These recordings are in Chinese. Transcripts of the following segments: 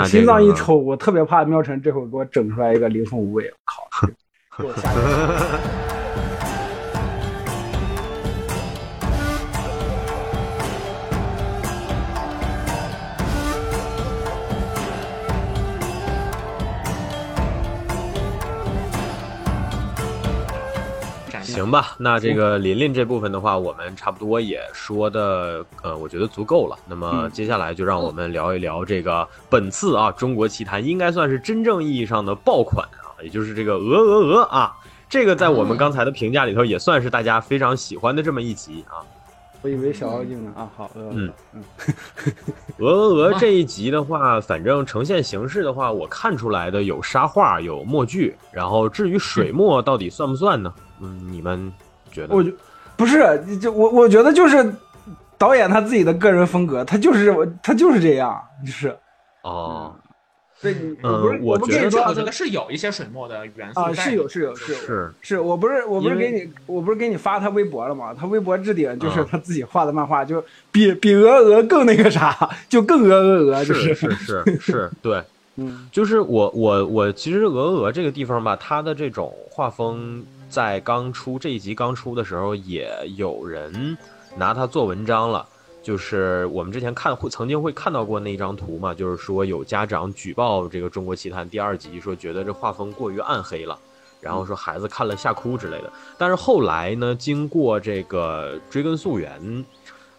我心脏一抽，我特别怕喵晨这会儿给我整出来一个灵魂无尾，我靠，给我吓 行吧，那这个琳琳这部分的话，我们差不多也说的，呃，我觉得足够了。那么接下来就让我们聊一聊这个本次啊，中国奇谭应该算是真正意义上的爆款啊，也就是这个鹅鹅鹅啊，这个在我们刚才的评价里头也算是大家非常喜欢的这么一集啊。我以为小妖精呢啊，好，嗯嗯，鹅鹅鹅 这一集的话，反正呈现形式的话，我看出来的有沙画，有墨剧，然后至于水墨到底算不算呢？嗯，你们觉得？我觉不是，就我我觉得就是导演他自己的个人风格，他就是他就是这样，就是哦，对，嗯，我觉得我觉得是有一些水墨的元素啊，是有是有是有是是，我不是我不是给你我不是给你发他微博了吗？他微博置顶就是他自己画的漫画，就比比鹅鹅更那个啥，就更鹅鹅鹅，就是是是是，对，嗯，就是我我我其实鹅鹅这个地方吧，它的这种画风。在刚出这一集刚出的时候，也有人拿它做文章了。就是我们之前看会曾经会看到过那张图嘛，就是说有家长举报这个《中国奇谭》第二集，说觉得这画风过于暗黑了，然后说孩子看了吓哭之类的。但是后来呢，经过这个追根溯源，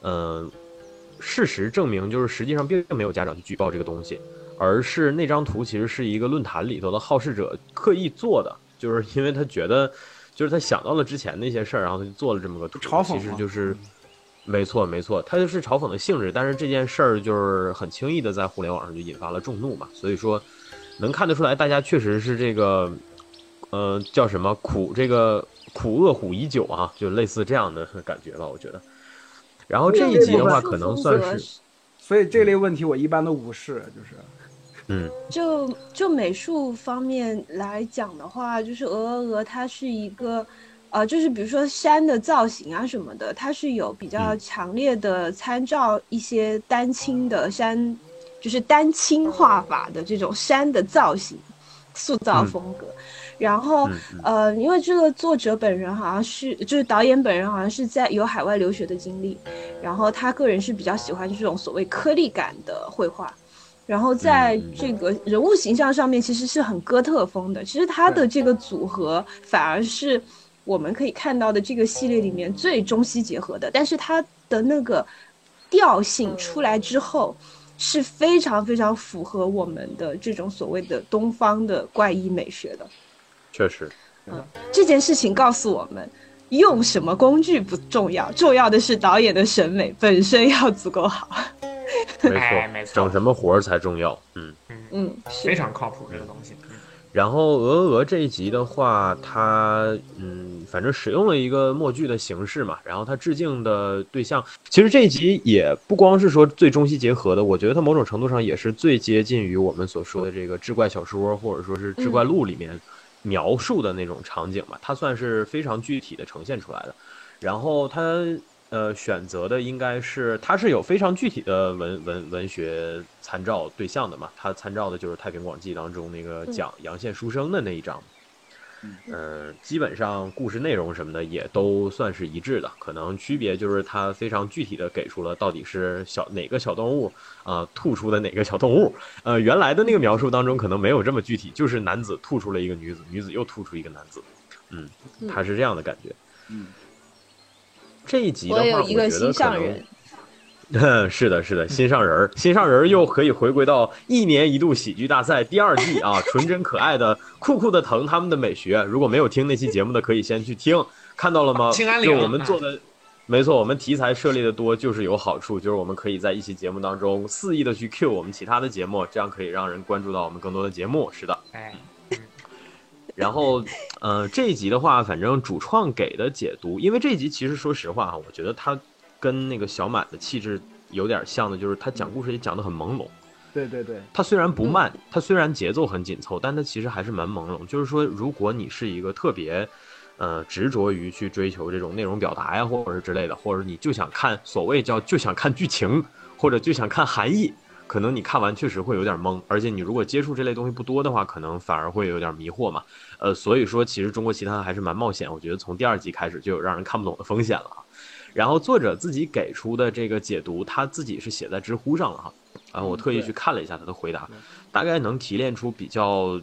嗯，事实证明，就是实际上并没有家长去举报这个东西，而是那张图其实是一个论坛里头的好事者刻意做的，就是因为他觉得。就是他想到了之前那些事儿，然后他就做了这么个图，其实就是，没错没错，他就是嘲讽的性质。但是这件事儿就是很轻易的在互联网上就引发了众怒嘛，所以说能看得出来，大家确实是这个，呃，叫什么苦这个苦恶虎已久啊，就类似这样的感觉吧，我觉得。然后这一集的话，可能算是，所以这类问题我一般都无视，就是。嗯，就就美术方面来讲的话，就是鹅鹅鹅，它是一个，呃，就是比如说山的造型啊什么的，它是有比较强烈的参照一些丹青的山，就是丹青画法的这种山的造型塑造风格。然后，呃，因为这个作者本人好像是，就是导演本人好像是在有海外留学的经历，然后他个人是比较喜欢这种所谓颗粒感的绘画。然后在这个人物形象上面，其实是很哥特风的。其实他的这个组合反而是我们可以看到的这个系列里面最中西结合的。但是他的那个调性出来之后，是非常非常符合我们的这种所谓的东方的怪异美学的。确实，嗯，这件事情告诉我们，用什么工具不重要，重要的是导演的审美本身要足够好。没错，没错，整什么活儿才重要。嗯嗯嗯，非常靠谱这个东西。然后鹅鹅鹅这一集的话，它嗯，反正使用了一个默剧的形式嘛。然后它致敬的对象，其实这一集也不光是说最中西结合的，我觉得它某种程度上也是最接近于我们所说的这个志怪小说或者说是志怪录里面描述的那种场景嘛。它算是非常具体的呈现出来的。然后它。呃，选择的应该是，它是有非常具体的文文文学参照对象的嘛？它参照的就是《太平广记》当中那个讲阳羡书生的那一章。嗯，基本上故事内容什么的也都算是一致的，可能区别就是它非常具体的给出了到底是小哪个小动物啊吐出的哪个小动物。呃，原来的那个描述当中可能没有这么具体，就是男子吐出了一个女子，女子又吐出一个男子。嗯，他是这样的感觉。嗯。这一集的话，我觉得可能，是的，是的，心上人儿，心上人儿又可以回归到一年一度喜剧大赛第二季啊，纯真可爱的酷酷的疼他们的美学。如果没有听那期节目的，可以先去听，看到了吗？就我们做的，没错，我们题材涉猎的多就是有好处，就是我们可以在一期节目当中肆意的去 Q 我们其他的节目，这样可以让人关注到我们更多的节目。是的，哎。然后，呃，这一集的话，反正主创给的解读，因为这一集其实说实话哈，我觉得他跟那个小满的气质有点像的，就是他讲故事也讲得很朦胧。对对对，他虽然不慢，他虽然节奏很紧凑，但他其实还是蛮朦胧。就是说，如果你是一个特别，呃，执着于去追求这种内容表达呀，或者是之类的，或者你就想看所谓叫就想看剧情，或者就想看含义。可能你看完确实会有点懵，而且你如果接触这类东西不多的话，可能反而会有点迷惑嘛。呃，所以说其实中国奇谭还是蛮冒险，我觉得从第二集开始就有让人看不懂的风险了。然后作者自己给出的这个解读，他自己是写在知乎上了哈，啊，我特意去看了一下他的回答，大概能提炼出比较。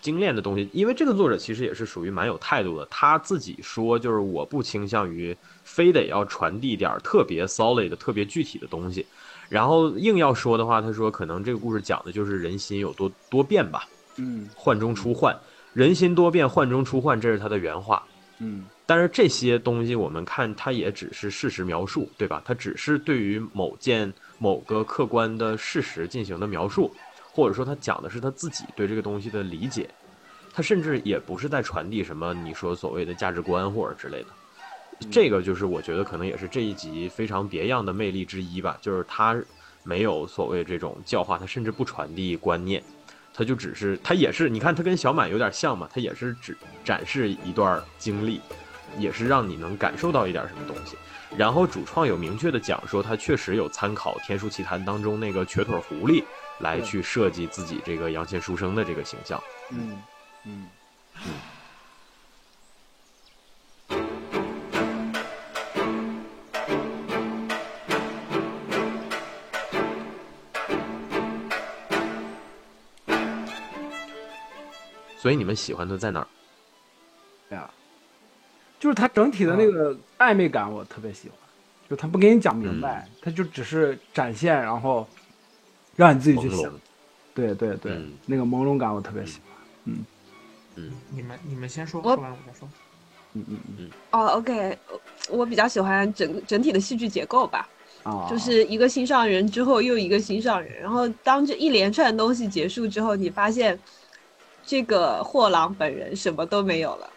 精炼的东西，因为这个作者其实也是属于蛮有态度的。他自己说，就是我不倾向于非得要传递点特别 solid 的、特别具体的东西。然后硬要说的话，他说可能这个故事讲的就是人心有多多变吧。嗯，幻中出幻，人心多变，幻中出幻，这是他的原话。嗯，但是这些东西我们看，它也只是事实描述，对吧？它只是对于某件某个客观的事实进行的描述。或者说他讲的是他自己对这个东西的理解，他甚至也不是在传递什么你说所谓的价值观或者之类的，这个就是我觉得可能也是这一集非常别样的魅力之一吧，就是他没有所谓这种教化，他甚至不传递观念，他就只是他也是你看他跟小满有点像嘛，他也是只展示一段经历，也是让你能感受到一点什么东西，然后主创有明确的讲说他确实有参考《天书奇谭》当中那个瘸腿狐狸。来去设计自己这个杨千书生的这个形象。嗯嗯嗯。所以你们喜欢他在哪儿？对呀，就是他整体的那个暧昧感，我特别喜欢。就他不给你讲明白，他就只是展现，然后。让你自己去想，对对对，那个朦胧感我特别喜欢，嗯。嗯，你们你们先说，说完我再说，嗯嗯嗯。哦，OK，我比较喜欢整整体的戏剧结构吧，啊，就是一个心上人之后又一个心上人，然后当这一连串东西结束之后，你发现这个货郎本人什么都没有了。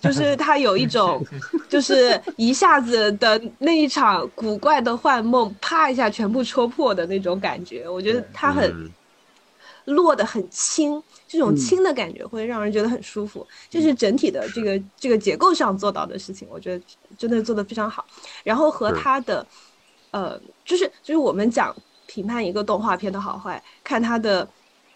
就是他有一种，就是一下子的那一场古怪的幻梦，啪一下全部戳破的那种感觉。我觉得他很落得很轻，这种轻的感觉会让人觉得很舒服。就是整体的这个这个结构上做到的事情，我觉得真的做得非常好。然后和他的，呃，就是就是我们讲评判一个动画片的好坏，看他的。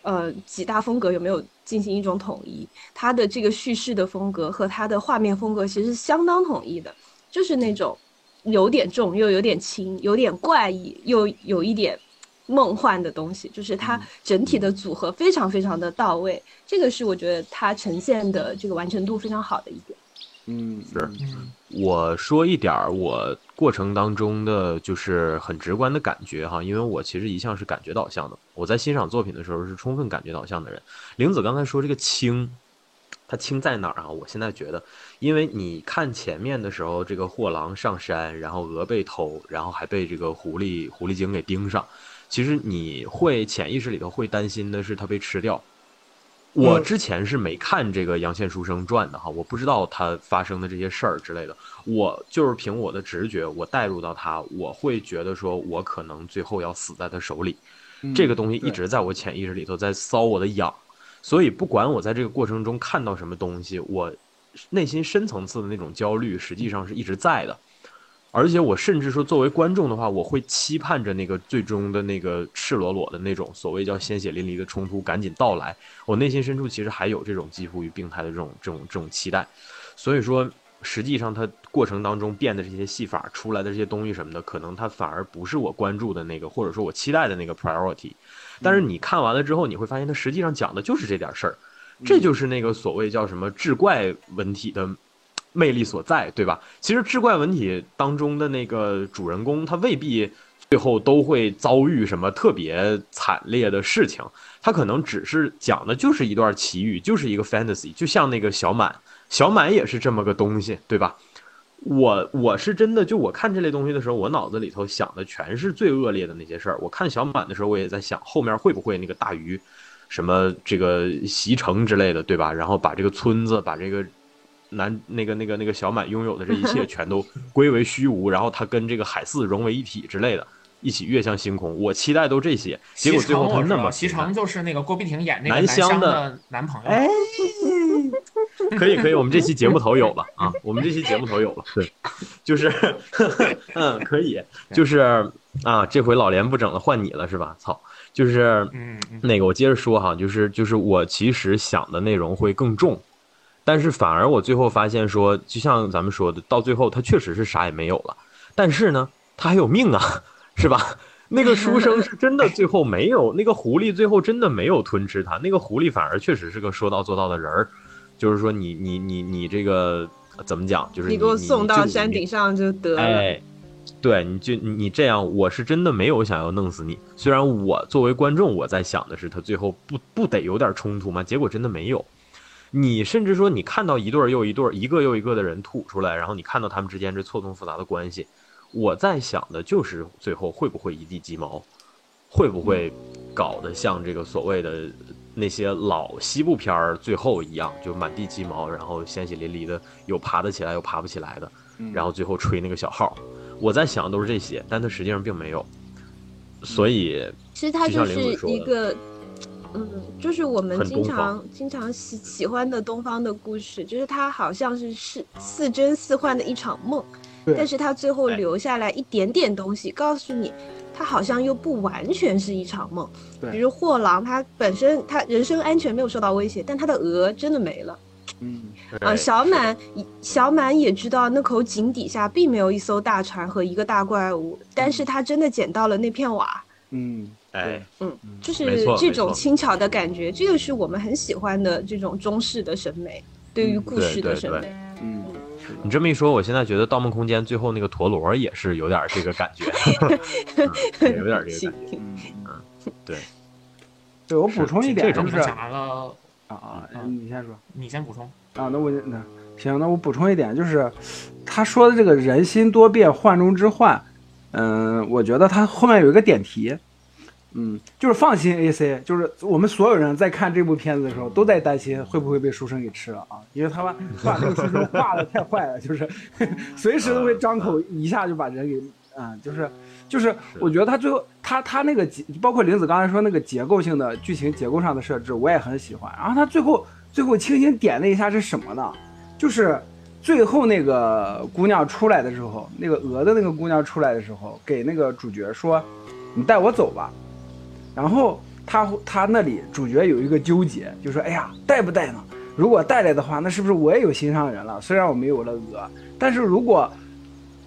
呃，几大风格有没有进行一种统一？它的这个叙事的风格和它的画面风格其实相当统一的，就是那种有点重又有点轻，有点怪异又有一点梦幻的东西，就是它整体的组合非常非常的到位。这个是我觉得它呈现的这个完成度非常好的一点。嗯，是。我说一点儿我过程当中的就是很直观的感觉哈，因为我其实一向是感觉导向的。我在欣赏作品的时候是充分感觉导向的人。玲子刚才说这个轻，它轻在哪儿啊？我现在觉得，因为你看前面的时候，这个货郎上山，然后鹅被偷，然后还被这个狐狸狐狸精给盯上，其实你会潜意识里头会担心的是他被吃掉。我之前是没看这个《杨宪书生传》的哈，我不知道他发生的这些事儿之类的。我就是凭我的直觉，我带入到他，我会觉得说，我可能最后要死在他手里。这个东西一直在我潜意识里头在搔我的痒，所以不管我在这个过程中看到什么东西，我内心深层次的那种焦虑实际上是一直在的。而且我甚至说，作为观众的话，我会期盼着那个最终的那个赤裸裸的那种所谓叫鲜血淋漓的冲突赶紧到来。我内心深处其实还有这种几乎于病态的这种这种这种期待。所以说，实际上它过程当中变的这些戏法出来的这些东西什么的，可能它反而不是我关注的那个，或者说我期待的那个 priority。但是你看完了之后，你会发现它实际上讲的就是这点事儿，这就是那个所谓叫什么志怪文体的。魅力所在，对吧？其实志怪文体当中的那个主人公，他未必最后都会遭遇什么特别惨烈的事情，他可能只是讲的就是一段奇遇，就是一个 fantasy，就像那个小满，小满也是这么个东西，对吧？我我是真的，就我看这类东西的时候，我脑子里头想的全是最恶劣的那些事儿。我看小满的时候，我也在想后面会不会那个大鱼，什么这个袭城之类的，对吧？然后把这个村子，把这个。男那个那个那个小满拥有的这一切 全都归为虚无，然后他跟这个海四融为一体之类的，一起跃向星空。我期待都这些，结果最后他那么齐成就是那个郭碧婷演那个南湘的男朋友。哎，可以可以，我们这期节目头有了啊，我们这期节目头有了，对，就是嗯可以，就是啊，这回老连不整了，换你了是吧？操！就是那个我接着说哈，就是就是我其实想的内容会更重，但是反而我最后发现说，就像咱们说的，到最后他确实是啥也没有了，但是呢，他还有命啊，是吧？那个书生是真的最后没有，那个狐狸最后真的没有吞吃他，那个狐狸反而确实是个说到做到的人儿，就是说你你你你这个怎么讲，就是你给我送到山顶上就得了。哎，对，你就你你这样，我是真的没有想要弄死你。虽然我作为观众，我在想的是他最后不不得有点冲突吗？结果真的没有。你甚至说你看到一对儿又一对儿，一个又一个的人吐出来，然后你看到他们之间这错综复杂的关系，我在想的就是最后会不会一地鸡毛，会不会搞得像这个所谓的那些老西部片儿最后一样，就满地鸡毛，然后鲜血淋漓的，有爬得起来，有爬不起来的。然后最后吹那个小号，我在想的都是这些，但它实际上并没有，所以其实它就是玲子说的一个，嗯，就是我们经常经常喜喜欢的东方的故事，就是它好像是是似真似幻的一场梦，但是它最后哎。留下来一点点东西，告诉你，它好像又不完全是一场梦。对。比如货郎，他本身他人身安全没有受到威胁，但他的鹅真的没了。嗯，啊，哎小满小满也知道那口井底下并没有一艘大船和一个大怪物，但是他真的捡到了那片瓦。嗯，哎，嗯，就是这种轻巧的感觉，这个是我们很喜欢的这种中式的审美，对于嗯故事的对对审美。嗯，你这么一说，我现在觉得《盗梦空间》最后那个陀螺也是有点这个感觉，嗯有点这个感觉。嗯，对，对我补充一点这种就是啊，啊你先说。你先补充。啊，那我那行，那我补充一点，就是他说的这个人心多变，幻中之幻，嗯，我觉得他后面有一个点题，嗯，就是放心 AC，就是我们所有人在看这部片子的时候都在担心会不会被书生给吃了啊，因为他把把那个书生画的太坏了，就是 随时都会张口一下就把人给啊、就是就是我觉得他最后他他那个结，包括玲子刚才说那个结构性的剧情结构上的设置，我也很喜欢。然后他最后最后轻轻点了一下是什么呢？就是最后那个姑娘出来的时候，那个鹅的那个姑娘出来的时候，给那个主角说：“你带我走吧。”然后他他那里主角有一个纠结，就说：“哎呀，带不带呢？如果带来的话，那是不是我也有心上人了？虽然我没有了鹅，但是如果……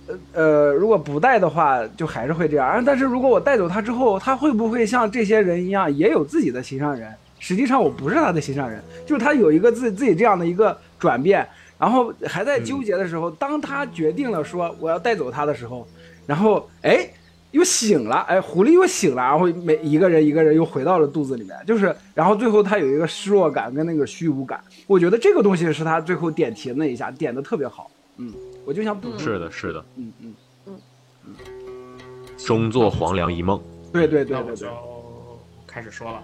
呃呃，如果不带的话，就还是会这样。但是如果我带走他之后，他会不会像这些人一样，也有自己的心上人？实际上我不是他的心上人，就是他有一个自自己这样的一个转变，然后还在纠结的时候，当他决定了说我要带走他的时候，然后哎又醒了，哎狐狸又醒了，然后每一个人一个人又回到了肚子里面，就是然后最后他有一个失落感跟那个虚无感，我觉得这个东西是他最后点题那一下点的特别好，嗯，我就想补充，是的，是的，嗯嗯嗯嗯。终作黄粱一梦。对对对那我对对就，开始说了。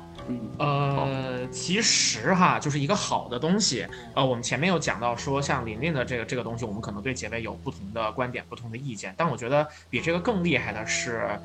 呃，其实哈，就是一个好的东西。呃，我们前面有讲到说，像琳琳的这个这个东西，我们可能对结尾有不同的观点、不同的意见。但我觉得比这个更厉害的是，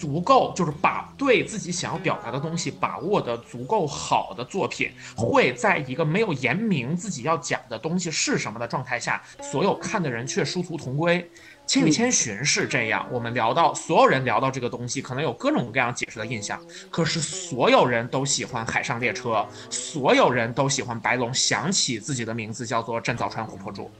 足够就是把对自己想要表达的东西把握的足够好的作品，会在一个没有言明自己要讲的东西是什么的状态下，所有看的人却殊途同归。《千与千寻》是这样，我们聊到所有人聊到这个东西，可能有各种各样解释的印象，可是所有人都喜欢《海上列车》，所有人都喜欢白龙想起自己的名字叫做镇早川琥珀柱。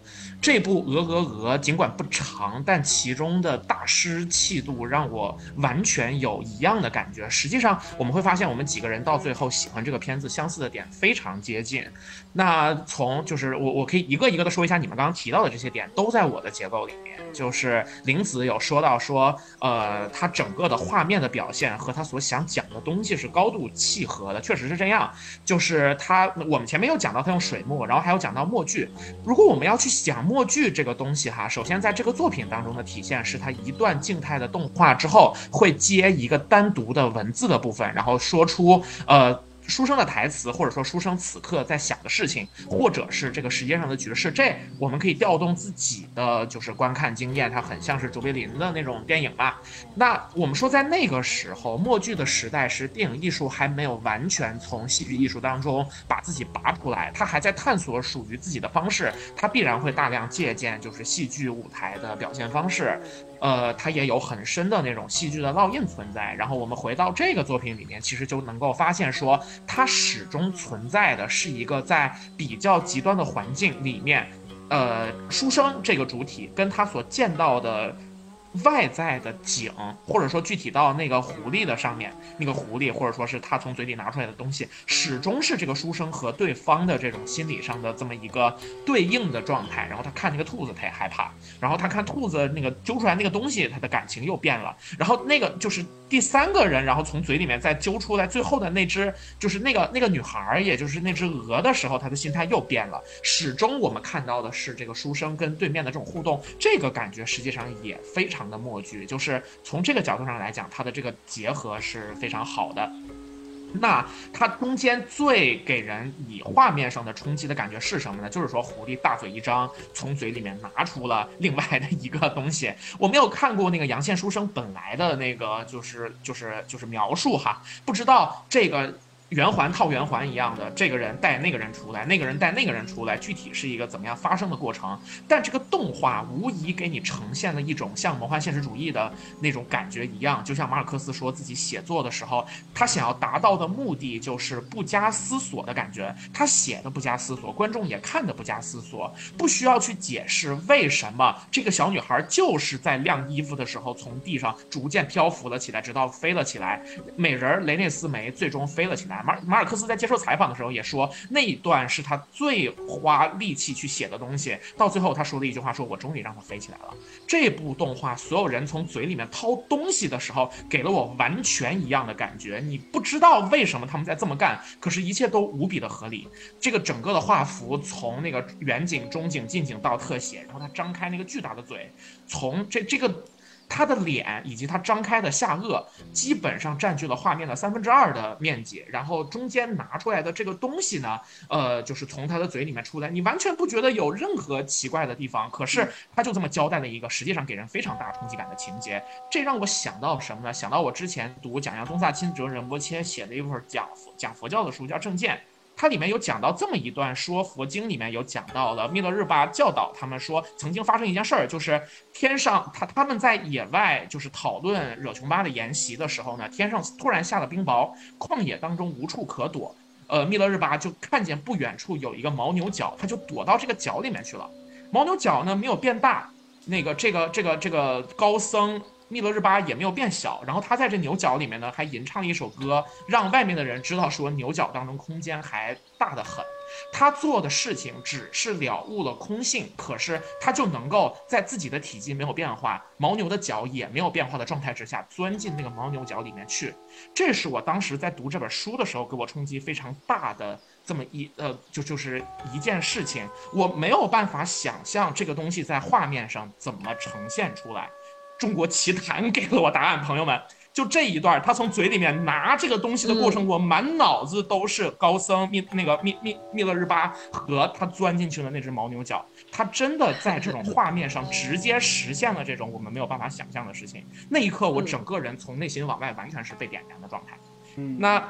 这部《鹅鹅鹅》尽管不长，但其中的大师气度让我完全有一样的感觉。实际上，我们会发现我们几个人到最后喜欢这个片子相似的点非常接近。那从就是我我可以一个一个的说一下你们刚刚提到的这些点，都在我的结构里面。就是林子有说到说，呃，他整个的画面的表现和他所想讲的东西是高度契合的，确实是这样。就是他，我们前面有讲到他用水墨，然后还有讲到墨剧。如果我们要去想默剧这个东西哈，首先在这个作品当中的体现是它一段静态的动画之后会接一个单独的文字的部分，然后说出呃。书生的台词，或者说书生此刻在想的事情，或者是这个时间上的局势，这我们可以调动自己的就是观看经验，它很像是卓别林的那种电影嘛。那我们说在那个时候，默剧的时代是电影艺术还没有完全从戏剧艺术当中把自己拔出来，它还在探索属于自己的方式，它必然会大量借鉴就是戏剧舞台的表现方式。呃，它也有很深的那种戏剧的烙印存在。然后我们回到这个作品里面，其实就能够发现说，它始终存在的是一个在比较极端的环境里面，呃，书生这个主体跟他所见到的。外在的景，或者说具体到那个狐狸的上面，那个狐狸，或者说是他从嘴里拿出来的东西，始终是这个书生和对方的这种心理上的这么一个对应的状态。然后他看那个兔子，他也害怕；然后他看兔子那个揪出来那个东西，他的感情又变了。然后那个就是第三个人，然后从嘴里面再揪出来最后的那只，就是那个那个女孩，也就是那只鹅的时候，他的心态又变了。始终我们看到的是这个书生跟对面的这种互动，这个感觉实际上也非常。的默剧，就是从这个角度上来讲，它的这个结合是非常好的。那它中间最给人以画面上的冲击的感觉是什么呢？就是说狐狸大嘴一张，从嘴里面拿出了另外的一个东西。我没有看过那个杨宪书生本来的那个，就是就是就是描述哈，不知道这个。圆环套圆环一样的，这个人带那个人出来，那个人带那个人出来，具体是一个怎么样发生的过程？但这个动画无疑给你呈现了一种像魔幻现实主义的那种感觉一样，就像马尔克斯说自己写作的时候，他想要达到的目的就是不加思索的感觉。他写的不加思索，观众也看的不加思索，不需要去解释为什么这个小女孩就是在晾衣服的时候从地上逐渐漂浮了起来，直到飞了起来。美人雷内斯梅最终飞了起来。马马尔克斯在接受采访的时候也说，那一段是他最花力气去写的东西。到最后，他说了一句话：“说我终于让它飞起来了。”这部动画，所有人从嘴里面掏东西的时候，给了我完全一样的感觉。你不知道为什么他们在这么干，可是，一切都无比的合理。这个整个的画幅，从那个远景、中景、近景到特写，然后他张开那个巨大的嘴，从这这个。他的脸以及他张开的下颚，基本上占据了画面的三分之二的面积。然后中间拿出来的这个东西呢，呃，就是从他的嘴里面出来，你完全不觉得有任何奇怪的地方。可是他就这么交代了一个，实际上给人非常大冲击感的情节。这让我想到什么呢？想到我之前读讲杨宗萨钦哲仁波切写的一本讲佛讲佛教的书，叫《正见》。它里面有讲到这么一段，说佛经里面有讲到了密勒日巴教导他们说，曾经发生一件事儿，就是天上他他们在野外就是讨论惹琼巴的研习的时候呢，天上突然下了冰雹，旷野当中无处可躲，呃，密勒日巴就看见不远处有一个牦牛角，他就躲到这个角里面去了。牦牛角呢没有变大，那个这个这个这个高僧。密勒日巴也没有变小，然后他在这牛角里面呢，还吟唱了一首歌，让外面的人知道说牛角当中空间还大得很。他做的事情只是了悟了空性，可是他就能够在自己的体积没有变化、牦牛的角也没有变化的状态之下，钻进那个牦牛角里面去。这是我当时在读这本书的时候给我冲击非常大的这么一呃，就就是一件事情，我没有办法想象这个东西在画面上怎么呈现出来。中国奇谭给了我答案，朋友们，就这一段，他从嘴里面拿这个东西的过程，我满脑子都是高僧密那个密密密勒日巴和他钻进去的那只牦牛角，他真的在这种画面上直接实现了这种我们没有办法想象的事情。那一刻，我整个人从内心往外完全是被点燃的状态。嗯，那。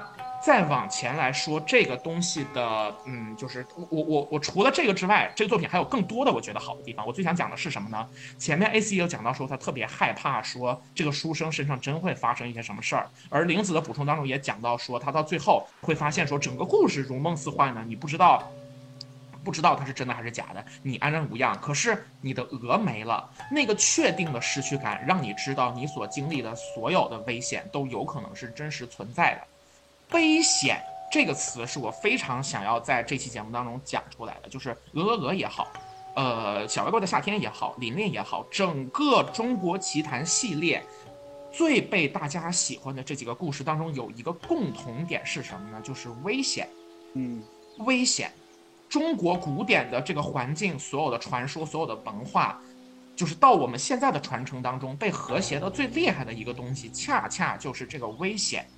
再往前来说，这个东西的，嗯，就是我我我除了这个之外，这个作品还有更多的我觉得好的地方。我最想讲的是什么呢？前面 A C 有讲到说他特别害怕说这个书生身上真会发生一些什么事儿，而玲子的补充当中也讲到说他到最后会发现说整个故事如梦似幻呢，你不知道不知道它是真的还是假的，你安然无恙。可是你的鹅没了，那个确定的失去感让你知道你所经历的所有的危险都有可能是真实存在的。危险这个词是我非常想要在这期节目当中讲出来的，就是鹅鹅鹅也好，呃，小乖乖的夏天也好，琳琳也好，整个中国奇谭系列最被大家喜欢的这几个故事当中，有一个共同点是什么呢？就是危险，嗯，危险。中国古典的这个环境，所有的传说，所有的文化，就是到我们现在的传承当中被和谐的最厉害的一个东西，恰恰就是这个危险。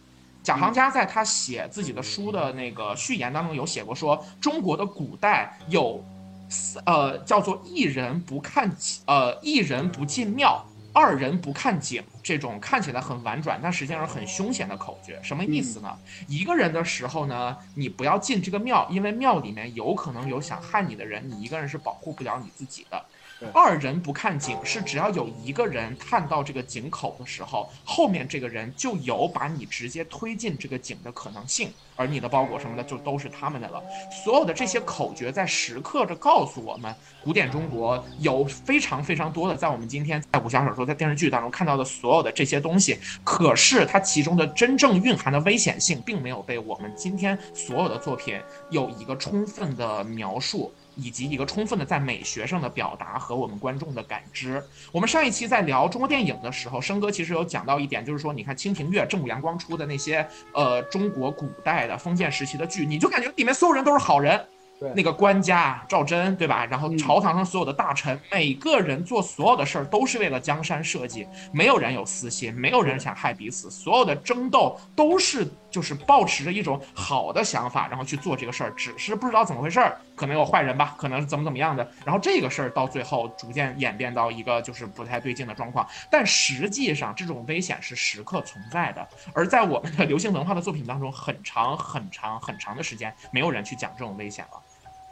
贾行家在他写自己的书的那个序言当中有写过，说中国的古代有，呃，叫做一人不看，呃，一人不进庙，二人不看景，这种看起来很婉转，但实际上很凶险的口诀。什么意思呢？一个人的时候呢，你不要进这个庙，因为庙里面有可能有想害你的人，你一个人是保护不了你自己的。二人不看井，是只要有一个人看到这个井口的时候，后面这个人就有把你直接推进这个井的可能性，而你的包裹什么的就都是他们的了。所有的这些口诀在时刻着告诉我们，古典中国有非常非常多的，在我们今天在武侠小说、在电视剧当中看到的所有的这些东西，可是它其中的真正蕴含的危险性，并没有被我们今天所有的作品有一个充分的描述。以及一个充分的在美学上的表达和我们观众的感知。我们上一期在聊中国电影的时候，生哥其实有讲到一点，就是说，你看《清平乐》正午阳光出的那些呃中国古代的封建时期的剧，你就感觉里面所有人都是好人。那个官家赵祯，对吧？然后朝堂上所有的大臣，每个人做所有的事儿都是为了江山社稷，没有人有私心，没有人想害彼此，所有的争斗都是就是抱持着一种好的想法，然后去做这个事儿，只是不知道怎么回事儿，可能有坏人吧，可能是怎么怎么样的，然后这个事儿到最后逐渐演变到一个就是不太对劲的状况，但实际上这种危险是时刻存在的，而在我们的 流行文化的作品当中，很长很长很长的时间，没有人去讲这种危险了。《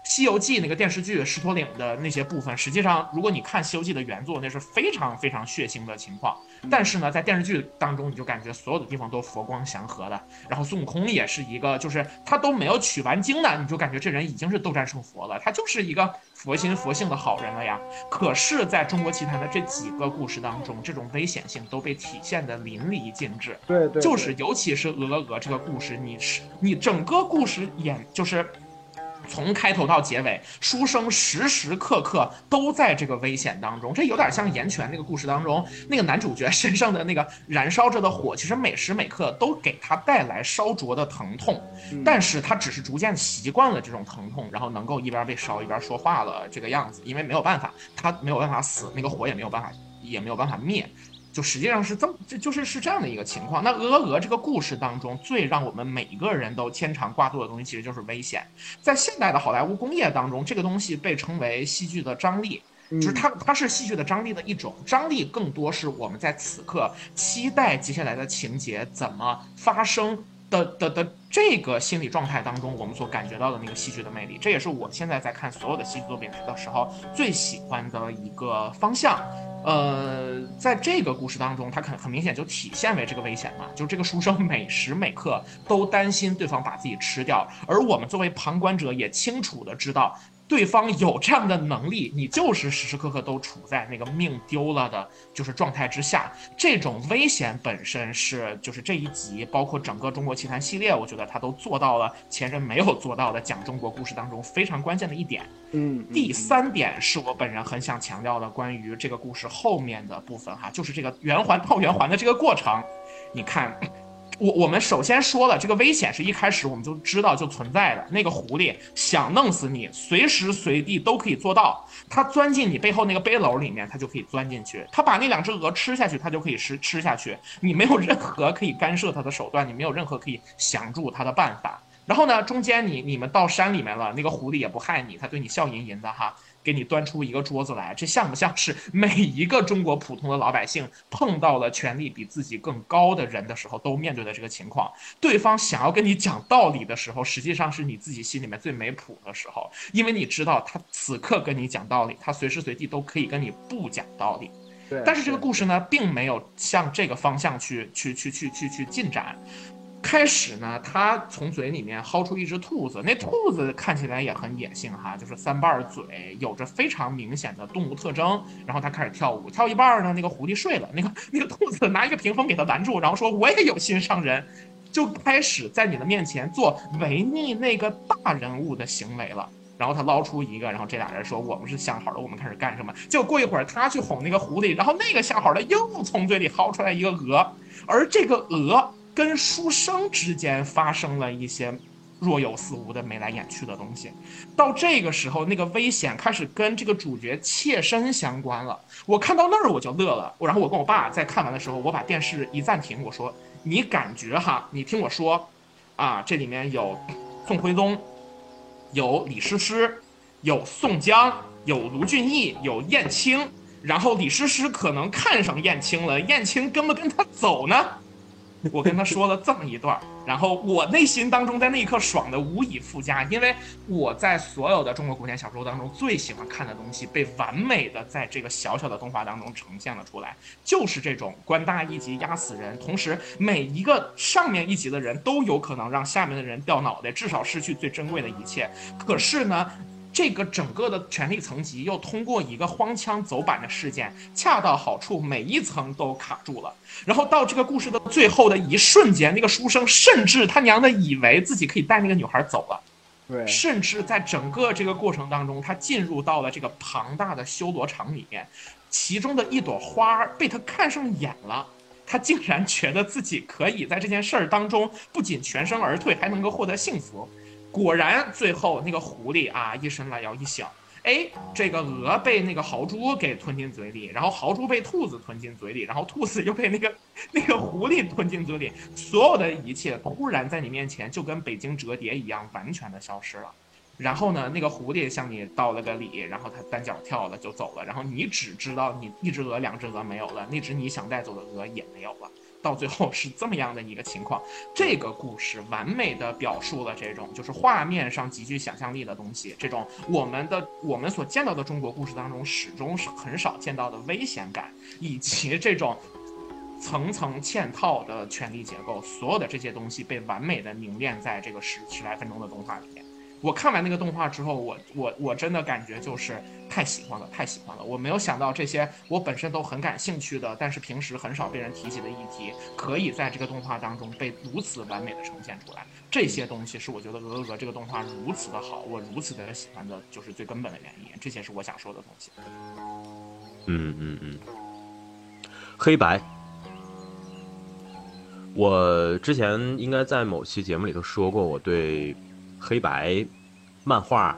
西游记》那个电视剧石驼岭的那些部分，实际上，如果你看《西游记》的原作，那是非常非常血腥的情况。但是呢，在电视剧当中，你就感觉所有的地方都佛光祥和的。然后孙悟空也是一个，就是他都没有取完经呢，你就感觉这人已经是斗战胜佛了，他就是一个佛心佛性的好人了呀。可是，在中国奇谭的这几个故事当中，这种危险性都被体现的淋漓尽致。对对，就是尤其是鹅鹅这个故事，你是你整个故事演就是。从开头到结尾，书生时时刻刻都在这个危险当中。这有点像岩泉那个故事当中，那个男主角身上的那个燃烧着的火，其实每时每刻都给他带来烧灼的疼痛。但是他只是逐渐习惯了这种疼痛，然后能够一边被烧一边说话了这个样子。因为没有办法，他没有办法死，那个火也没有办法，也没有办法灭。就实际上是这么，这就是是这样的一个情况。那鹅鹅这个故事当中，最让我们每一个人都牵肠挂肚的东西，其实就是危险。在现代的好莱坞工业当中，这个东西被称为戏剧的张力，就是它它是戏剧的张力的一种。张力更多是我们在此刻期待接下来的情节怎么发生的的的这个心理状态当中，我们所感觉到的那个戏剧的魅力。这也是我现在在看所有的戏剧作品的时候最喜欢的一个方向。呃，在这个故事当中，他很很明显就体现为这个危险嘛，就这个书生每时每刻都担心对方把自己吃掉，而我们作为旁观者也清楚的知道。对方有这样的能力，你就是时时刻刻都处在那个命丢了的，就是状态之下。这种危险本身是，就是这一集，包括整个中国奇谭系列，我觉得他都做到了前人没有做到的讲中国故事当中非常关键的一点。嗯，第三点是我本人很想强调的，关于这个故事后面的部分哈，就是这个圆环套圆环的这个过程，你看。我我们首先说了，这个危险是一开始我们就知道就存在的。那个狐狸想弄死你，随时随地都可以做到。它钻进你背后那个背篓里面，它就可以钻进去。它把那两只鹅吃下去，它就可以吃吃下去。你没有任何可以干涉它的手段，你没有任何可以降住它的办法。然后呢，中间你你们到山里面了，那个狐狸也不害你，它对你笑吟吟的哈。给你端出一个桌子来，这像不像是每一个中国普通的老百姓碰到了权力比自己更高的人的时候都面对的这个情况？对方想要跟你讲道理的时候，实际上是你自己心里面最没谱的时候，因为你知道他此刻跟你讲道理，他随时随地都可以跟你不讲道理。对，但是这个故事呢，并没有向这个方向去去去去去去进展。开始呢，他从嘴里面薅出一只兔子，那兔子看起来也很野性哈，就是三瓣嘴，有着非常明显的动物特征。然后他开始跳舞，跳一半呢，那个狐狸睡了，那个那个兔子拿一个屏风给他拦住，然后说：“我也有心上人。”就开始在你的面前做违逆那个大人物的行为了。然后他捞出一个，然后这俩人说：“我们是相好的，我们开始干什么？”结果过一会儿，他去哄那个狐狸，然后那个相好的又从嘴里薅出来一个鹅，而这个鹅。跟书生之间发生了一些若有似无的眉来眼去的东西，到这个时候，那个危险开始跟这个主角切身相关了。我看到那儿我就乐了，然后我跟我爸在看完的时候，我把电视一暂停，我说：“你感觉哈，你听我说，啊，这里面有宋徽宗，有李师师，有宋江，有卢俊义，有燕青，然后李师师可能看上燕青了，燕青跟不跟他走呢？我跟他说了这么一段，然后我内心当中在那一刻爽的无以复加，因为我在所有的中国古典小说当中最喜欢看的东西被完美的在这个小小的动画当中呈现了出来，就是这种官大一级压死人，同时每一个上面一级的人都有可能让下面的人掉脑袋，至少失去最珍贵的一切。可是呢？这个整个的权力层级又通过一个荒腔走板的事件，恰到好处，每一层都卡住了。然后到这个故事的最后的一瞬间，那个书生甚至他娘的以为自己可以带那个女孩走了。对，甚至在整个这个过程当中，他进入到了这个庞大的修罗场里面，其中的一朵花被他看上眼了，他竟然觉得自己可以在这件事儿当中不仅全身而退，还能够获得幸福。果然，最后那个狐狸啊，一伸懒腰一想，哎，这个鹅被那个豪猪给吞进嘴里，然后豪猪被兔子吞进嘴里，然后兔子又被那个 那个狐狸吞进嘴里，所有的一切突然在你面前就跟北京折叠一样，完全的消失了。然后呢，那个狐狸向你道了个礼，然后它单脚跳了就走了，然后你只知道你一只鹅、两只鹅没有了，那只你想带走的鹅也没有了。到最后是这么样的一个情况，这个故事完美的表述了这种就是画面上极具想象力的东西，这种我们的我们所见到的中国故事当中始终是很少见到的危险感，以及这种层层嵌套的权力结构，所有的这些东西被完美的凝练在这个十十来分钟的动画里。我看完那个动画之后，我我我真的感觉就是太喜欢了，太喜欢了。我没有想到这些我本身都很感兴趣的，但是平时很少被人提起的议题，可以在这个动画当中被如此完美的呈现出来。这些东西是我觉得《鹅鹅鹅》这个动画如此的好，我如此的喜欢的，就是最根本的原因。这些是我想说的东西。嗯嗯嗯。黑白，我之前应该在某期节目里头说过，我对。黑白漫画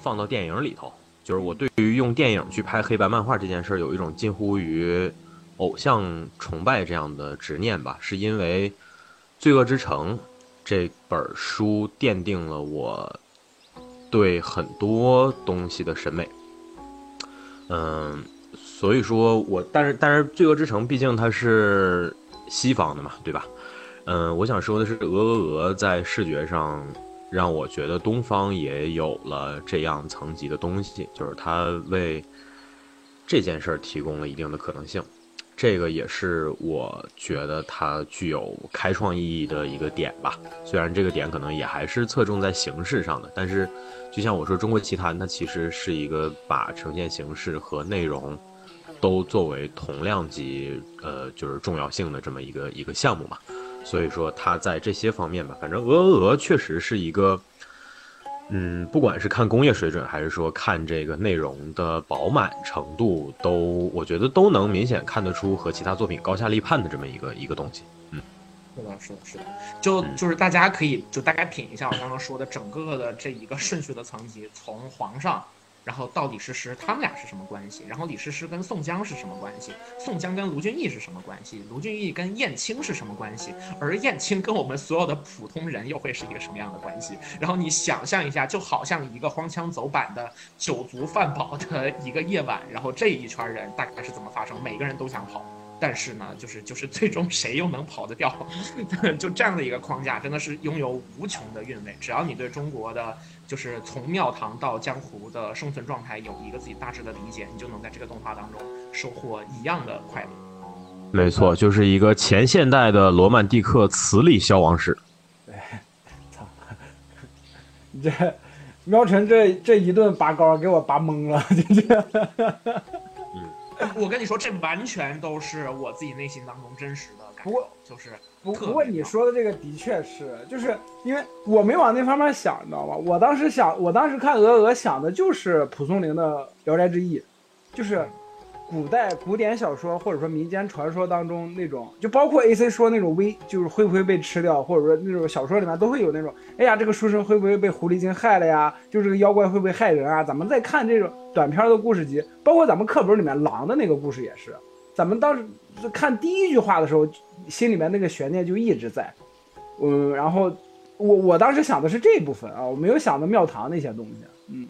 放到电影里头，就是我对于用电影去拍黑白漫画这件事儿，有一种近乎于偶像崇拜这样的执念吧。是因为《罪恶之城》这本书奠定了我对很多东西的审美。嗯，所以说我，但是但是《罪恶之城》毕竟它是西方的嘛，对吧？嗯，我想说的是，《鹅鹅鹅》在视觉上让我觉得东方也有了这样层级的东西，就是它为这件事儿提供了一定的可能性。这个也是我觉得它具有开创意义的一个点吧。虽然这个点可能也还是侧重在形式上的，但是就像我说，《中国奇谭》它其实是一个把呈现形式和内容都作为同量级呃就是重要性的这么一个一个项目嘛。所以说，他在这些方面吧，反正《鹅鹅鹅》确实是一个，嗯，不管是看工业水准，还是说看这个内容的饱满程度，都我觉得都能明显看得出和其他作品高下立判的这么一个一个东西。嗯，是的，是的，是的，就就是大家可以就大概品一下我刚刚说的整个的这一个顺序的层级，从皇上。然后到李师师，他们俩是什么关系？然后李师师跟宋江是什么关系？宋江跟卢俊义是什么关系？卢俊义跟燕青是什么关系？而燕青跟我们所有的普通人又会是一个什么样的关系？然后你想象一下，就好像一个荒腔走板的酒足饭饱的一个夜晚，然后这一圈人大概是怎么发生？每个人都想跑。但是呢，就是就是最终谁又能跑得掉？就这样的一个框架，真的是拥有无穷的韵味。只要你对中国的，就是从庙堂到江湖的生存状态有一个自己大致的理解，你就能在这个动画当中收获一样的快乐。没错，就是一个前现代的罗曼蒂克磁力消亡史。对，操，这喵晨这这一顿拔高给我拔懵了，这。我跟你说，这完全都是我自己内心当中真实的。不过就是，不不过你说的这个的确是，就是因为我没往那方面想，你知道吗？我当时想，我当时看《鹅鹅》想的就是蒲松龄的《聊斋志异》，就是。古代古典小说或者说民间传说当中那种，就包括 A C 说那种危，就是会不会被吃掉，或者说那种小说里面都会有那种，哎呀，这个书生会不会被狐狸精害了呀？就这个妖怪会不会害人啊？咱们在看这种短篇的故事集，包括咱们课本里面狼的那个故事也是，咱们当时看第一句话的时候，心里面那个悬念就一直在。嗯，然后我我当时想的是这一部分啊，我没有想到庙堂那些东西。嗯。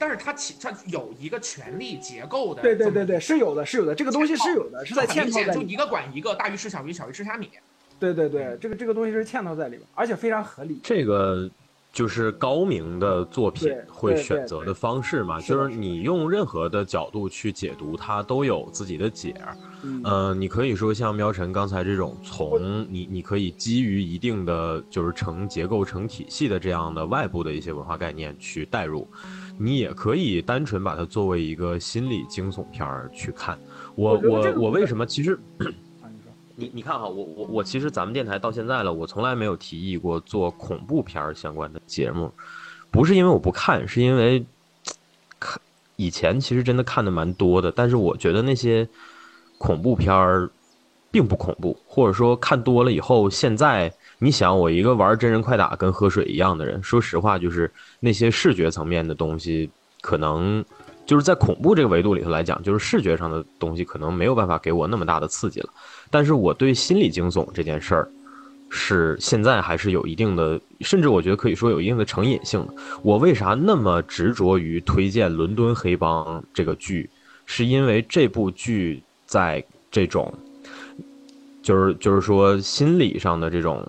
但是它其它有一个权力结构的，对对对对，是有的，是有的，这个东西是有的，是在嵌套在，就一个管一个，大鱼吃小鱼，小鱼吃虾米。对对对，这个这个东西是嵌套在里边，而且非常合理。这个就是高明的作品会选择的方式嘛，就是你用任何的角度去解读它，都有自己的解。嗯，你可以说像喵晨刚才这种，从你你可以基于一定的就是成结构成体系的这样的外部的一些文化概念去带入。你也可以单纯把它作为一个心理惊悚片儿去看。我我我为什么？其实，你你看哈，我我我其实咱们电台到现在了，我从来没有提议过做恐怖片儿相关的节目，不是因为我不看，是因为看以前其实真的看的蛮多的，但是我觉得那些恐怖片儿并不恐怖，或者说看多了以后，现在。你想，我一个玩真人快打跟喝水一样的人，说实话，就是那些视觉层面的东西，可能就是在恐怖这个维度里头来讲，就是视觉上的东西可能没有办法给我那么大的刺激了。但是我对心理惊悚这件事儿，是现在还是有一定的，甚至我觉得可以说有一定的成瘾性。我为啥那么执着于推荐《伦敦黑帮》这个剧？是因为这部剧在这种，就是就是说心理上的这种。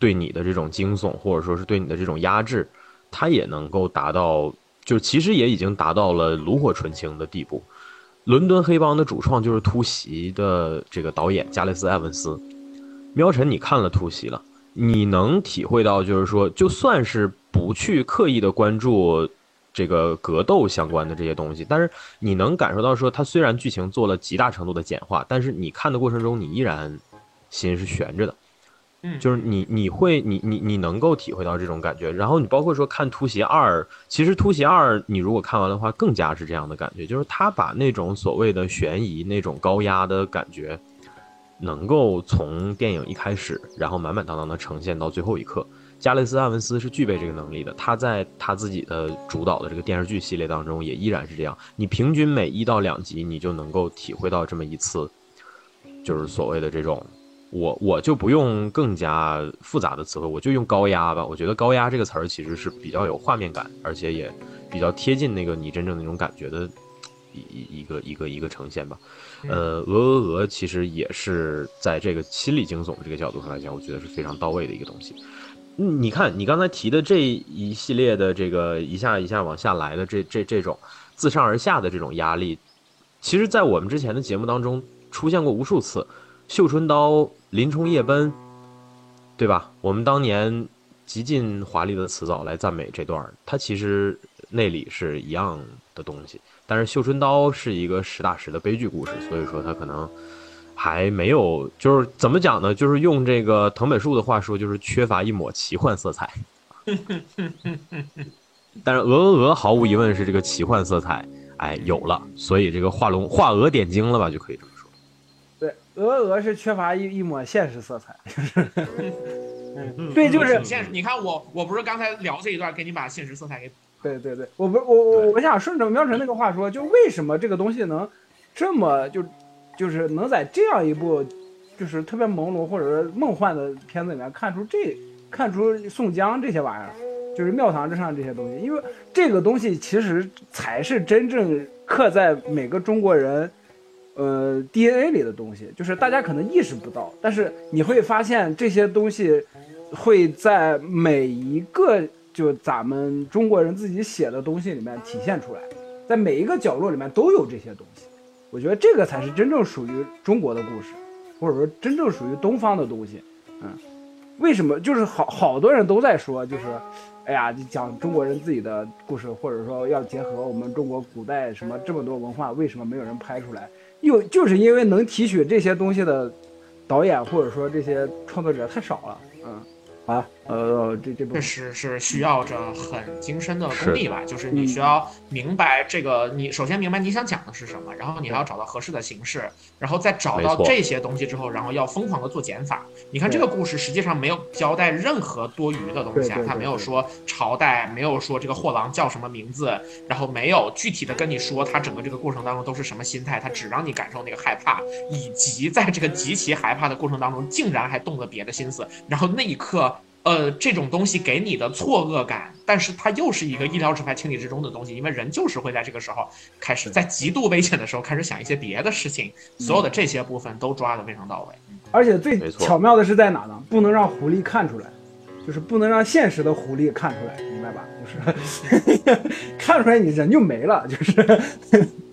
对你的这种惊悚，或者说是对你的这种压制，它也能够达到，就其实也已经达到了炉火纯青的地步。伦敦黑帮的主创就是突袭的这个导演加雷斯·埃文斯。喵晨，你看了突袭了，你能体会到，就是说，就算是不去刻意的关注这个格斗相关的这些东西，但是你能感受到，说它虽然剧情做了极大程度的简化，但是你看的过程中，你依然心是悬着的。嗯，就是你，你会，你，你，你能够体会到这种感觉。然后你包括说看《突袭二》，其实《突袭二》你如果看完的话，更加是这样的感觉，就是他把那种所谓的悬疑、那种高压的感觉，能够从电影一开始，然后满满当当的呈现到最后一刻。加雷斯·阿文斯是具备这个能力的，他在他自己的主导的这个电视剧系列当中也依然是这样。你平均每一到两集，你就能够体会到这么一次，就是所谓的这种。我我就不用更加复杂的词汇，我就用高压吧。我觉得高压这个词儿其实是比较有画面感，而且也比较贴近那个你真正那种感觉的一一一个一个一个呈现吧。呃，鹅鹅鹅其实也是在这个心理惊悚这个角度上来讲，我觉得是非常到位的一个东西。你看你刚才提的这一系列的这个一下一下往下来的这这这种自上而下的这种压力，其实在我们之前的节目当中出现过无数次。绣春刀林冲夜奔，对吧？我们当年极尽华丽的辞藻来赞美这段它其实内里是一样的东西。但是绣春刀是一个实打实的悲剧故事，所以说它可能还没有，就是怎么讲呢？就是用这个藤本树的话说，就是缺乏一抹奇幻色彩。但是鹅鹅鹅毫无疑问是这个奇幻色彩，哎，有了，所以这个画龙画鹅点睛了吧，就可以这么。鹅鹅是缺乏一一抹现实色彩，对，就是现实。你看我，我不是刚才聊这一段，给你把现实色彩给。对对对，我不，我我我想顺着喵晨那个话说，就为什么这个东西能这么就就是能在这样一部就是特别朦胧或者说梦幻的片子里面看出这看出宋江这些玩意儿，就是庙堂之上这些东西，因为这个东西其实才是真正刻在每个中国人。呃，DNA 里的东西，就是大家可能意识不到，但是你会发现这些东西会在每一个就咱们中国人自己写的东西里面体现出来，在每一个角落里面都有这些东西。我觉得这个才是真正属于中国的故事，或者说真正属于东方的东西。嗯，为什么？就是好好多人都在说，就是，哎呀，你讲中国人自己的故事，或者说要结合我们中国古代什么这么多文化，为什么没有人拍出来？又就是因为能提取这些东西的导演或者说这些创作者太少了，嗯，好。呃，这这确实是需要着很精深的功力吧，就是你需要明白这个，你首先明白你想讲的是什么，然后你还要找到合适的形式，然后再找到这些东西之后，然后要疯狂的做减法。你看这个故事实际上没有交代任何多余的东西啊，他没有说朝代，没有说这个货郎叫什么名字，然后没有具体的跟你说他整个这个过程当中都是什么心态，他只让你感受那个害怕，以及在这个极其害怕的过程当中，竟然还动了别的心思，然后那一刻。呃，这种东西给你的错愕感，但是它又是一个意料之外、情理之中的东西，因为人就是会在这个时候开始，在极度危险的时候开始想一些别的事情，所有的这些部分都抓得非常到位。而且最巧妙的是在哪呢？不能让狐狸看出来，就是不能让现实的狐狸看出来，明白吧？就是 看出来你人就没了，就是。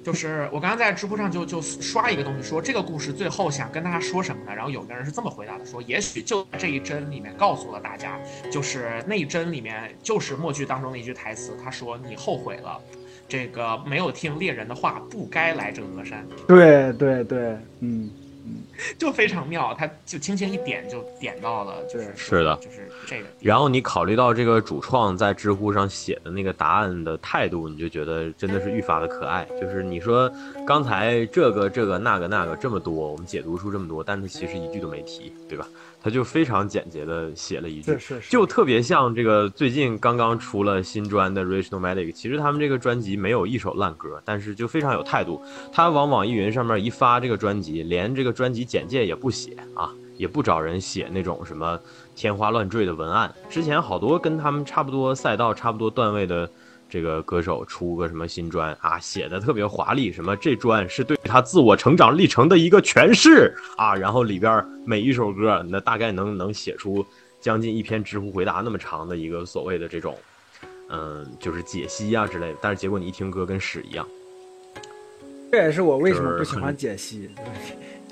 就是我刚刚在知乎上就就刷一个东西，说这个故事最后想跟大家说什么呢？然后有个人是这么回答的，说也许就这一帧里面告诉了大家，就是那一帧里面就是默剧当中的一句台词，他说你后悔了，这个没有听猎人的话，不该来这峨山。对对对，嗯嗯。就非常妙，他就轻轻一点就点到了，就是是的，就是这个。然后你考虑到这个主创在知乎上写的那个答案的态度，你就觉得真的是愈发的可爱。就是你说刚才这个这个那个那个这么多，我们解读出这么多，但是其实一句都没提，对吧？他就非常简洁的写了一句，就特别像这个最近刚刚出了新专的 Rich Nomadic。其实他们这个专辑没有一首烂歌，但是就非常有态度。他往网易云上面一发这个专辑，连这个专辑简介也不写啊，也不找人写那种什么天花乱坠的文案。之前好多跟他们差不多赛道、差不多段位的。这个歌手出个什么新专啊，写的特别华丽，什么这专是对他自我成长历程的一个诠释啊，然后里边每一首歌，那大概能能写出将近一篇知乎回答那么长的一个所谓的这种，嗯，就是解析啊之类的，但是结果你一听歌跟屎一样，这也是我为什么不喜欢解析，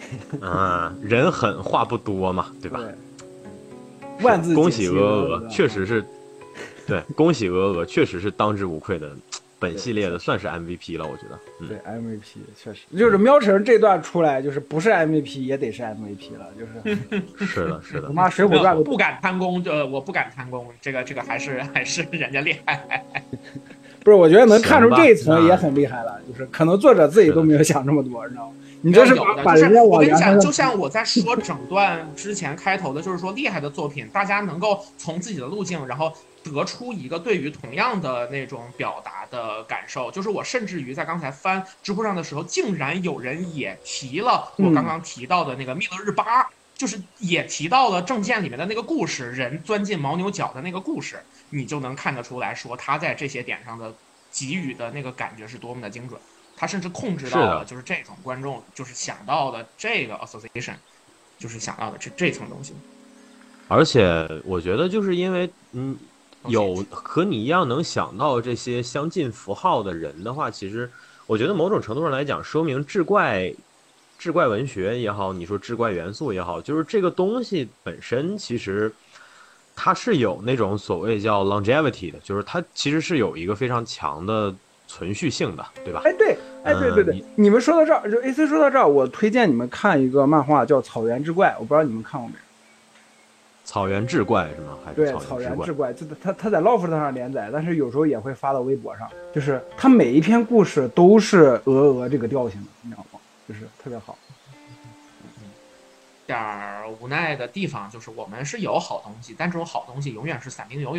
啊，人狠话不多嘛，对吧？万字恭喜鹅鹅，确实是。对，恭喜鹅鹅，确实是当之无愧的，本系列的算是 MVP 了，我觉得。对，MVP 确实就是喵晨这段出来，就是不是 MVP 也得是 MVP 了，就是。是的，是的。我妈《水浒传》不敢贪功，呃，我不敢贪功，这个这个还是还是人家厉害。不是，我觉得能看出这一层也很厉害了，就是可能作者自己都没有想这么多，你知道吗？你这是把人家我跟你讲，就像我在说整段之前开头的，就是说厉害的作品，大家能够从自己的路径，然后。得出一个对于同样的那种表达的感受，就是我甚至于在刚才翻知乎上的时候，竟然有人也提了我刚刚提到的那个密勒日巴，就是也提到了证件里面的那个故事，人钻进牦牛角的那个故事，你就能看得出来说他在这些点上的给予的那个感觉是多么的精准，他甚至控制到了就是这种观众就是想到的这个 association，就是想到的这这层东西，而且我觉得就是因为嗯。有和你一样能想到这些相近符号的人的话，其实我觉得某种程度上来讲，说明志怪、志怪文学也好，你说志怪元素也好，就是这个东西本身其实它是有那种所谓叫 longevity 的，就是它其实是有一个非常强的存续性的，对吧？哎，对，哎，对对对，你们说到这儿，就 AC 说到这儿，我推荐你们看一个漫画叫《草原之怪》，我不知道你们看过没。草原志怪是吗？还是对草原志怪，就他他在 LOFT 上连载，但是有时候也会发到微博上。就是他每一篇故事都是鹅鹅这个调性的，你知道吗？就是特别好。点儿无奈的地方就是我们是有好东西，但这种好东西永远是散兵游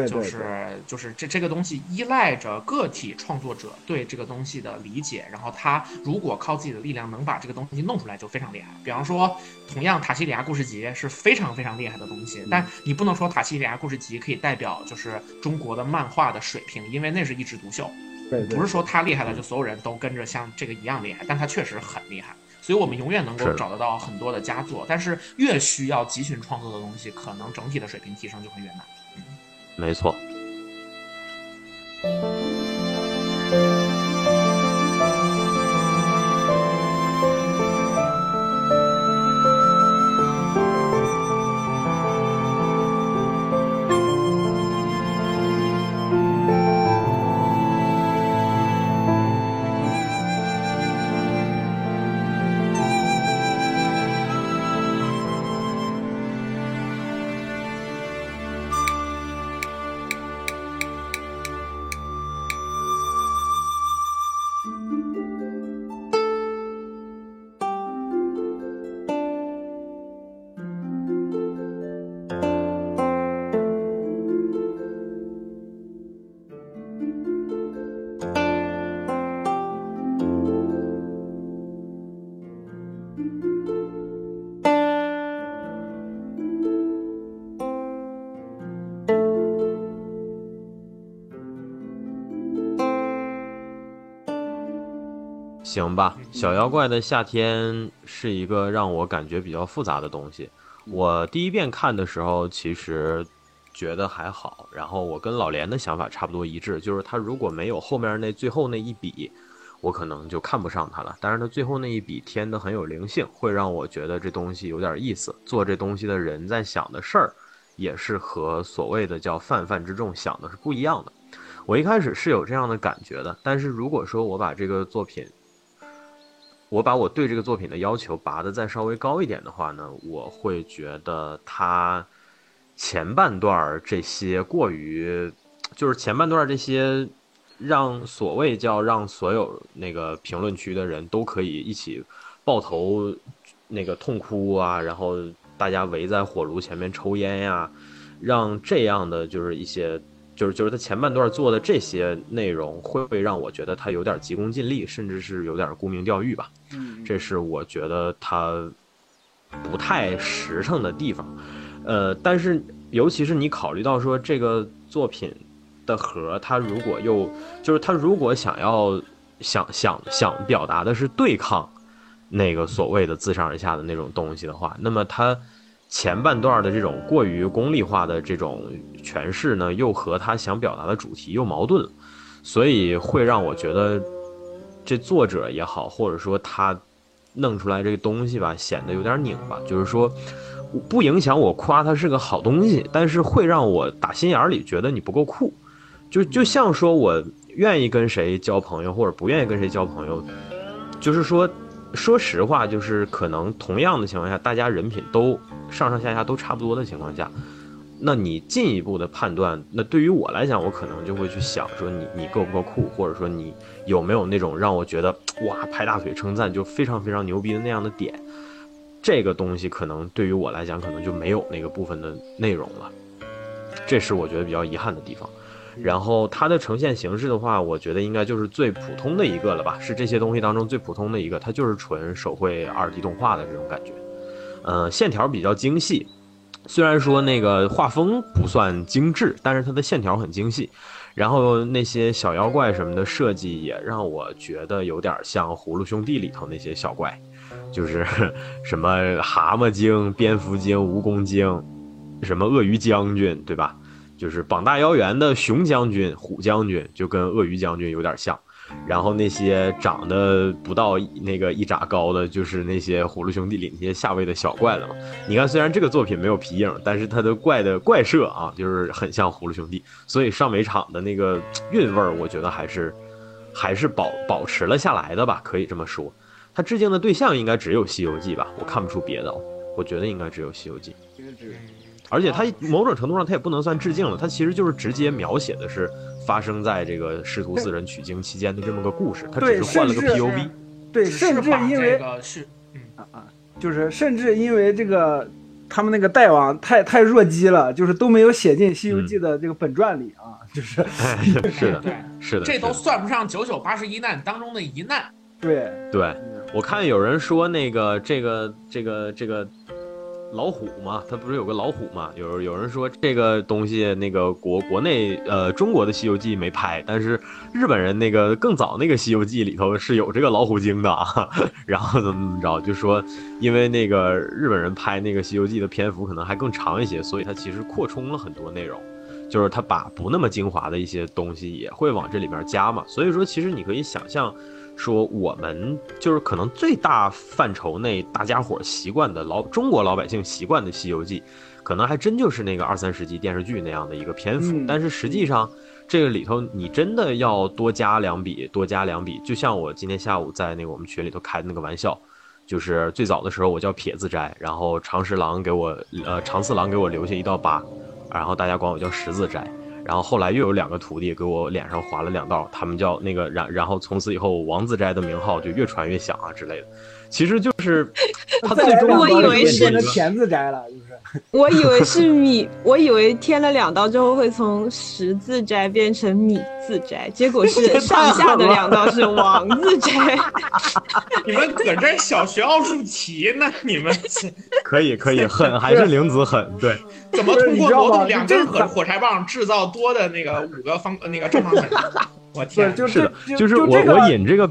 勇。就是就是这这个东西依赖着个体创作者对这个东西的理解，然后他如果靠自己的力量能把这个东西弄出来，就非常厉害。比方说，同样《塔西里亚故事集》是非常非常厉害的东西，但你不能说《塔西里亚故事集》可以代表就是中国的漫画的水平，因为那是一枝独秀。对，不是说他厉害了就所有人都跟着像这个一样厉害，但他确实很厉害。所以我们永远能够找得到很多的佳作，但是越需要集群创作的东西，可能整体的水平提升就会越难。没错。行吧，小妖怪的夏天是一个让我感觉比较复杂的东西。我第一遍看的时候，其实觉得还好。然后我跟老连的想法差不多一致，就是他如果没有后面那最后那一笔，我可能就看不上他了。但是他最后那一笔添的很有灵性，会让我觉得这东西有点意思。做这东西的人在想的事儿，也是和所谓的叫泛泛之众想的是不一样的。我一开始是有这样的感觉的，但是如果说我把这个作品，我把我对这个作品的要求拔得再稍微高一点的话呢，我会觉得它前半段这些过于，就是前半段这些让所谓叫让所有那个评论区的人都可以一起抱头那个痛哭啊，然后大家围在火炉前面抽烟呀，让这样的就是一些。就是就是他前半段做的这些内容，会会让我觉得他有点急功近利，甚至是有点沽名钓誉吧。嗯，这是我觉得他不太实诚的地方。呃，但是尤其是你考虑到说这个作品的核，他如果又就是他如果想要想想想表达的是对抗那个所谓的自上而下的那种东西的话，那么他。前半段的这种过于功利化的这种诠释呢，又和他想表达的主题又矛盾，所以会让我觉得，这作者也好，或者说他弄出来这个东西吧，显得有点拧巴。就是说，不影响我夸它是个好东西，但是会让我打心眼里觉得你不够酷。就就像说我愿意跟谁交朋友，或者不愿意跟谁交朋友，就是说。说实话，就是可能同样的情况下，大家人品都上上下下都差不多的情况下，那你进一步的判断，那对于我来讲，我可能就会去想说你你够不够酷，或者说你有没有那种让我觉得哇拍大腿称赞就非常非常牛逼的那样的点，这个东西可能对于我来讲，可能就没有那个部分的内容了，这是我觉得比较遗憾的地方。然后它的呈现形式的话，我觉得应该就是最普通的一个了吧，是这些东西当中最普通的一个，它就是纯手绘二 D 动画的这种感觉，呃，线条比较精细，虽然说那个画风不算精致，但是它的线条很精细，然后那些小妖怪什么的设计也让我觉得有点像《葫芦兄弟》里头那些小怪，就是 什么蛤蟆精、蝙蝠精、蜈蚣精，什么鳄鱼将军，对吧？就是膀大腰圆的熊将军、虎将军，就跟鳄鱼将军有点像。然后那些长得不到那个一拃高的，就是那些葫芦兄弟里那些下位的小怪了嘛。你看，虽然这个作品没有皮影，但是它的怪的怪设啊，就是很像葫芦兄弟。所以上美场的那个韵味儿，我觉得还是还是保保持了下来的吧，可以这么说。他致敬的对象应该只有《西游记》吧？我看不出别的，我觉得应该只有《西游记》。而且它某种程度上，它也不能算致敬了，它其实就是直接描写的是发生在这个师徒四人取经期间的这么个故事，他只是换了个 POV。对，甚至因为是，嗯啊啊，就是甚至因为这个他们那个大王太太弱鸡了，就是都没有写进《西游记》的这个本传里啊，就是 是的，对，是的，这都算不上九九八十一难当中的一难。对对，我看有人说那个这个这个这个。老虎嘛，它不是有个老虎嘛？有有人说这个东西，那个国国内呃中国的《西游记》没拍，但是日本人那个更早那个《西游记》里头是有这个老虎精的啊。然后怎么怎么着，就说因为那个日本人拍那个《西游记》的篇幅可能还更长一些，所以他其实扩充了很多内容，就是他把不那么精华的一些东西也会往这里面加嘛。所以说，其实你可以想象。说我们就是可能最大范畴内大家伙习惯的老中国老百姓习惯的《西游记》，可能还真就是那个二三十集电视剧那样的一个篇幅。但是实际上，这个里头你真的要多加两笔，多加两笔。就像我今天下午在那个我们群里头开的那个玩笑，就是最早的时候我叫撇子斋，然后长十郎给我呃长四郎给我留下一道疤，然后大家管我叫十字斋。然后后来又有两个徒弟给我脸上划了两道，他们叫那个然然后从此以后王子斋的名号就越传越响啊之类的，其实就是 他最终我以为是田字斋了，就是。我以为是米，我以为添了两刀之后会从十字斋变成米字斋，结果是 上下的两刀是王字斋。你们搁这小学奥数题呢？你们可以可以狠还是玲子狠？对，怎么通过挪动两根火火柴棒制造多的那个五个方那个正方形？我天，就是就是我我引这个。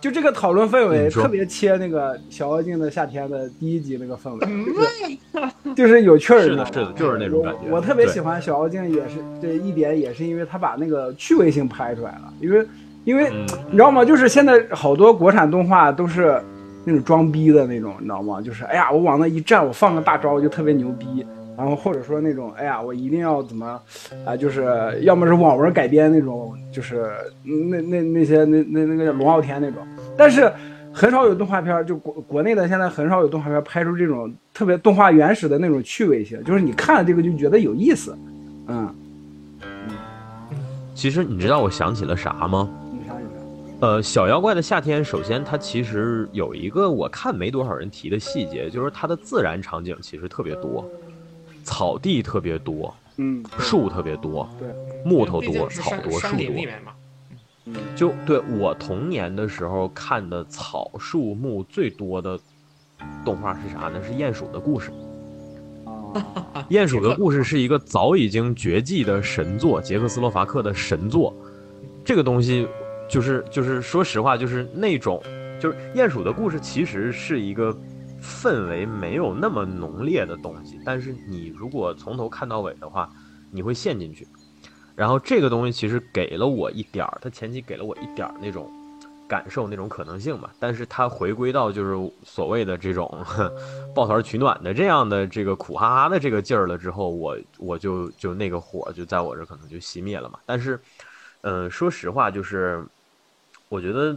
就这个讨论氛围特别切那个《小妖精的夏天》的第一集那个氛围，就是有趣儿。是的，是的，就是那种感觉。我特别喜欢《小妖精》，也是这一点，也是因为他把那个趣味性拍出来了。因为，因为你知道吗？就是现在好多国产动画都是那种装逼的那种，你知道吗？就是哎呀，我往那一站，我放个大招就特别牛逼。然后或者说那种，哎呀，我一定要怎么，啊，就是要么是网文改编那种，就是那那那些那那那个叫龙傲天那种，但是很少有动画片，就国国内的现在很少有动画片拍出这种特别动画原始的那种趣味性，就是你看了这个就觉得有意思，嗯嗯。其实你知道我想起了啥吗？呃，小妖怪的夏天，首先它其实有一个我看没多少人提的细节，就是它的自然场景其实特别多。草地特别多，嗯，树特别多，对，木头多，草多，树多。嗯，就对我童年的时候看的草树木最多的动画是啥呢？是鼹鼠的故事。鼹鼠的故事是一个早已经绝迹的神作，捷克斯洛伐克的神作。这个东西就是就是说实话，就是那种就是鼹鼠的故事其实是一个。氛围没有那么浓烈的东西，但是你如果从头看到尾的话，你会陷进去。然后这个东西其实给了我一点儿，它前期给了我一点儿那种感受，那种可能性嘛。但是它回归到就是所谓的这种 抱团取暖的这样的这个苦哈哈的这个劲儿了之后，我我就就那个火就在我这可能就熄灭了嘛。但是，嗯，说实话，就是我觉得。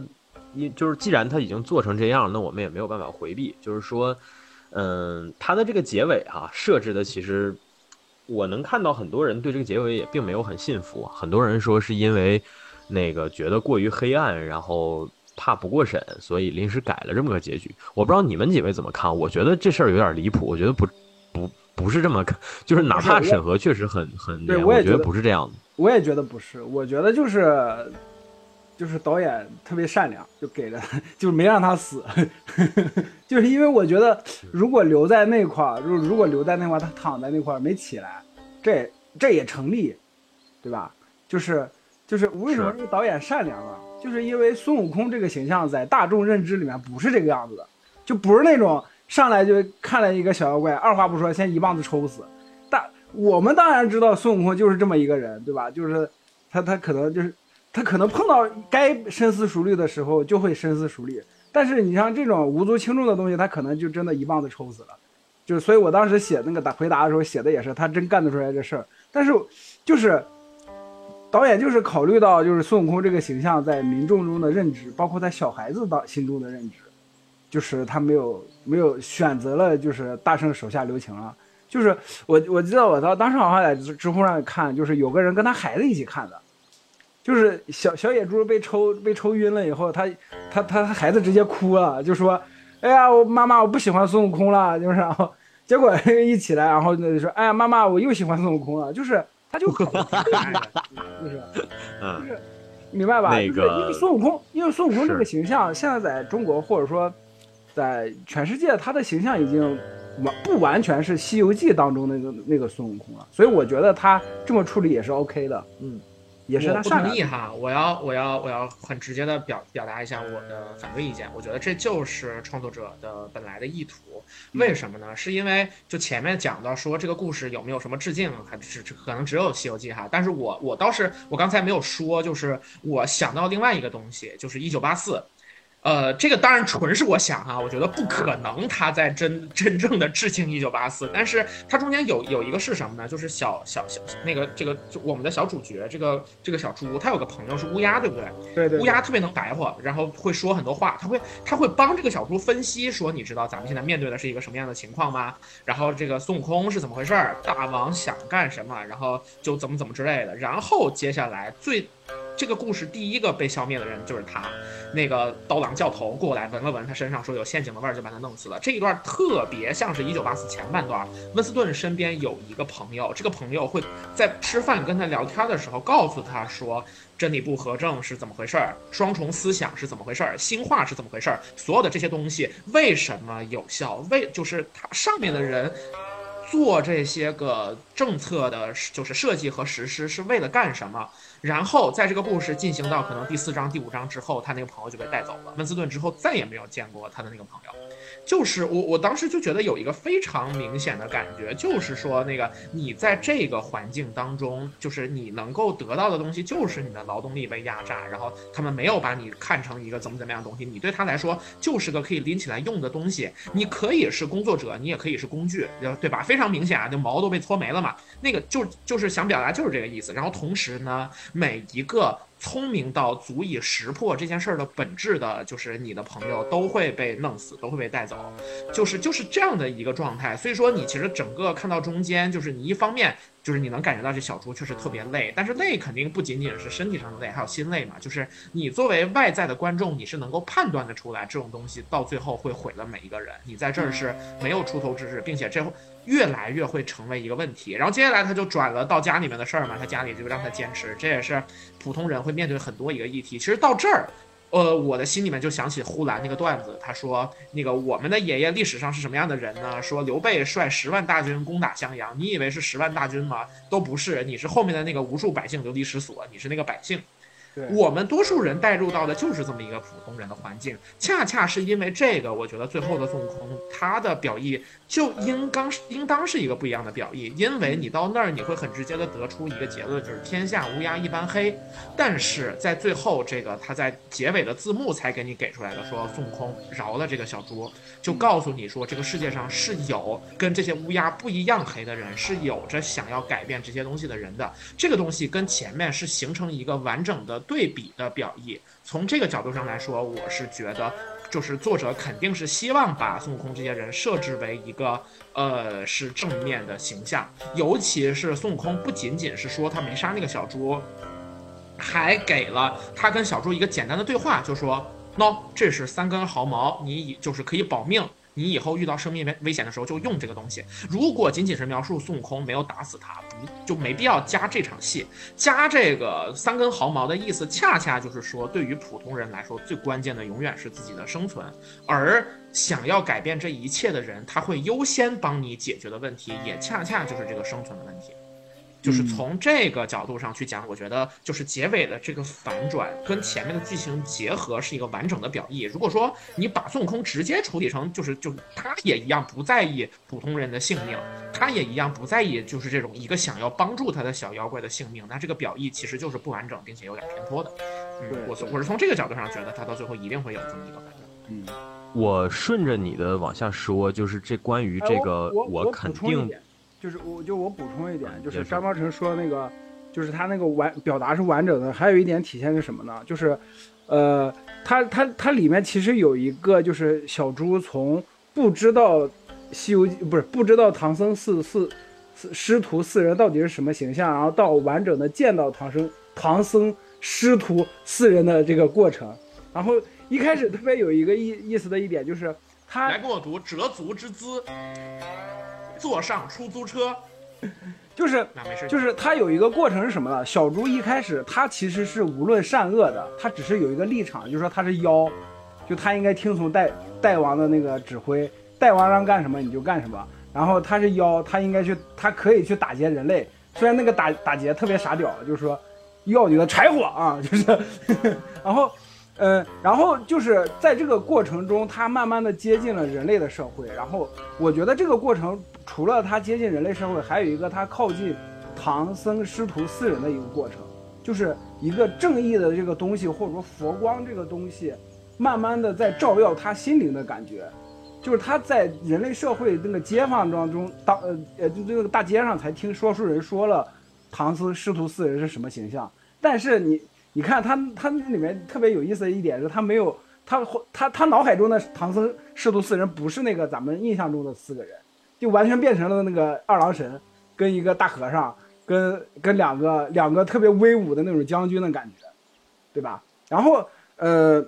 因就是既然他已经做成这样，那我们也没有办法回避。就是说，嗯，他的这个结尾哈设置的，其实我能看到很多人对这个结尾也并没有很信服。很多人说是因为那个觉得过于黑暗，然后怕不过审，所以临时改了这么个结局。我不知道你们几位怎么看？我觉得这事儿有点离谱。我觉得不不不是这么看，就是哪怕审核确实很很，对，我也觉得不是这样的。我也觉得不是，我觉得就是。就是导演特别善良，就给了，就是没让他死，就是因为我觉得如果留在那块儿，如如果留在那块儿，他躺在那块儿没起来，这这也成立，对吧？就是就是为什么这个导演善良啊？就是因为孙悟空这个形象在大众认知里面不是这个样子的，就不是那种上来就看了一个小妖怪，二话不说先一棒子抽死。但我们当然知道孙悟空就是这么一个人，对吧？就是他他可能就是。他可能碰到该深思熟虑的时候就会深思熟虑，但是你像这种无足轻重的东西，他可能就真的一棒子抽死了。就所以我当时写那个答回答的时候写的也是他真干得出来这事儿。但是就是导演就是考虑到就是孙悟空这个形象在民众中的认知，包括在小孩子的心中的认知，就是他没有没有选择了就是大圣手下留情了。就是我我记得我当当时好像在知乎上看，就是有个人跟他孩子一起看的。就是小小野猪被抽被抽晕了以后，他他他孩子直接哭了，就说：“哎呀，我妈妈我不喜欢孙悟空了。”就是，然后结果 一起来，然后就说：“哎呀，妈妈我又喜欢孙悟空了。”就是他就很，就是，就是明白吧？那个因为孙悟空，因为孙悟空这个形象现在在中国或者说在全世界，他的形象已经完不完全是《西游记》当中那个那个孙悟空了，所以我觉得他这么处理也是 OK 的，嗯。也是我不同意哈，我要我要我要很直接的表表达一下我的反对意见。我觉得这就是创作者的本来的意图。为什么呢？是因为就前面讲到说这个故事有没有什么致敬，还只可能只有《西游记》哈。但是我我倒是我刚才没有说，就是我想到另外一个东西，就是一九八四。呃，这个当然纯是我想哈，我觉得不可能他在真 真正的致敬一九八四，但是它中间有有一个是什么呢？就是小小小那个这个就我们的小主角这个这个小猪，他有个朋友是乌鸦，对不对？对对。乌鸦特别能白话，然后会说很多话，他会他会帮这个小猪分析说，你知道咱们现在面对的是一个什么样的情况吗？然后这个孙悟空是怎么回事儿？大王想干什么？然后就怎么怎么之类的。然后接下来最。这个故事第一个被消灭的人就是他，那个刀郎教头过来闻了闻他身上，说有陷阱的味儿，就把他弄死了。这一段特别像是一九八四前半段，温斯顿身边有一个朋友，这个朋友会在吃饭跟他聊天的时候告诉他说，真理不合正是怎么回事儿，双重思想是怎么回事儿，新化是怎么回事儿，所有的这些东西为什么有效？为就是他上面的人。做这些个政策的，就是设计和实施是为了干什么？然后在这个故事进行到可能第四章、第五章之后，他那个朋友就被带走了。温斯顿之后再也没有见过他的那个朋友。就是我，我当时就觉得有一个非常明显的感觉，就是说那个你在这个环境当中，就是你能够得到的东西，就是你的劳动力被压榨，然后他们没有把你看成一个怎么怎么样的东西，你对他来说就是个可以拎起来用的东西。你可以是工作者，你也可以是工具，对吧？非常明显啊，就毛都被搓没了嘛。那个就就是想表达就是这个意思。然后同时呢，每一个。聪明到足以识破这件事儿的本质的，就是你的朋友都会被弄死，都会被带走，就是就是这样的一个状态。所以说，你其实整个看到中间，就是你一方面。就是你能感觉到这小猪确实特别累，但是累肯定不仅仅是身体上的累，还有心累嘛。就是你作为外在的观众，你是能够判断的出来，这种东西到最后会毁了每一个人。你在这儿是没有出头之日，并且这越来越会成为一个问题。然后接下来他就转了到家里面的事儿嘛，他家里就让他坚持，这也是普通人会面对很多一个议题。其实到这儿。呃，我的心里面就想起呼兰那个段子，他说那个我们的爷爷历史上是什么样的人呢？说刘备率十万大军攻打襄阳，你以为是十万大军吗？都不是，你是后面的那个无数百姓流离失所，你是那个百姓。我们多数人带入到的就是这么一个普通人的环境，恰恰是因为这个，我觉得最后的孙悟空他的表意就应当应当是一个不一样的表意，因为你到那儿你会很直接的得出一个结论，就是天下乌鸦一般黑。但是在最后这个他在结尾的字幕才给你给出来的，说孙悟空饶了这个小猪，就告诉你说这个世界上是有跟这些乌鸦不一样黑的人，是有着想要改变这些东西的人的。这个东西跟前面是形成一个完整的。对比的表意，从这个角度上来说，我是觉得，就是作者肯定是希望把孙悟空这些人设置为一个，呃，是正面的形象。尤其是孙悟空不仅仅是说他没杀那个小猪，还给了他跟小猪一个简单的对话，就说喏，这是三根毫毛，你以就是可以保命。你以后遇到生命危危险的时候就用这个东西。如果仅仅是描述孙悟空没有打死他，不就没必要加这场戏，加这个三根毫毛的意思，恰恰就是说，对于普通人来说，最关键的永远是自己的生存，而想要改变这一切的人，他会优先帮你解决的问题，也恰恰就是这个生存的问题。就是从这个角度上去讲，我觉得就是结尾的这个反转跟前面的剧情结合是一个完整的表意。如果说你把孙悟空直接处理成就是就他也一样不在意普通人的性命，他也一样不在意就是这种一个想要帮助他的小妖怪的性命，那这个表意其实就是不完整并且有点偏颇的。嗯，我我是从这个角度上觉得他到最后一定会有这么一个反转。嗯，我顺着你的往下说，就是这关于这个我肯定。就是我就我补充一点，就是张邦成说那个，就是他那个完表达是完整的。还有一点体现是什么呢？就是，呃，他他他里面其实有一个，就是小猪从不知道西游记不是不知道唐僧四四师徒四人到底是什么形象，然后到完整的见到唐僧唐僧师徒四人的这个过程。然后一开始特别有一个意意思的一点就是他来跟我读折足之姿。坐上出租车，就是就是他有一个过程是什么呢？小猪一开始他其实是无论善恶的，他只是有一个立场，就是说他是妖，就他应该听从代代王的那个指挥，代王让干什么你就干什么。然后他是妖，他应该去，他可以去打劫人类。虽然那个打打劫特别傻屌，就是说要你的柴火啊，就是，然后。嗯，然后就是在这个过程中，他慢慢的接近了人类的社会。然后我觉得这个过程除了他接近人类社会，还有一个他靠近唐僧师徒四人的一个过程，就是一个正义的这个东西，或者说佛光这个东西，慢慢的在照耀他心灵的感觉。就是他在人类社会那个街坊当中，当呃呃就这个大街上才听说书人说了唐僧师徒四人是什么形象，但是你。你看他，他那里面特别有意思的一点是，他没有他他他脑海中的唐僧师徒四人不是那个咱们印象中的四个人，就完全变成了那个二郎神跟一个大和尚，跟跟两个两个特别威武的那种将军的感觉，对吧？然后呃，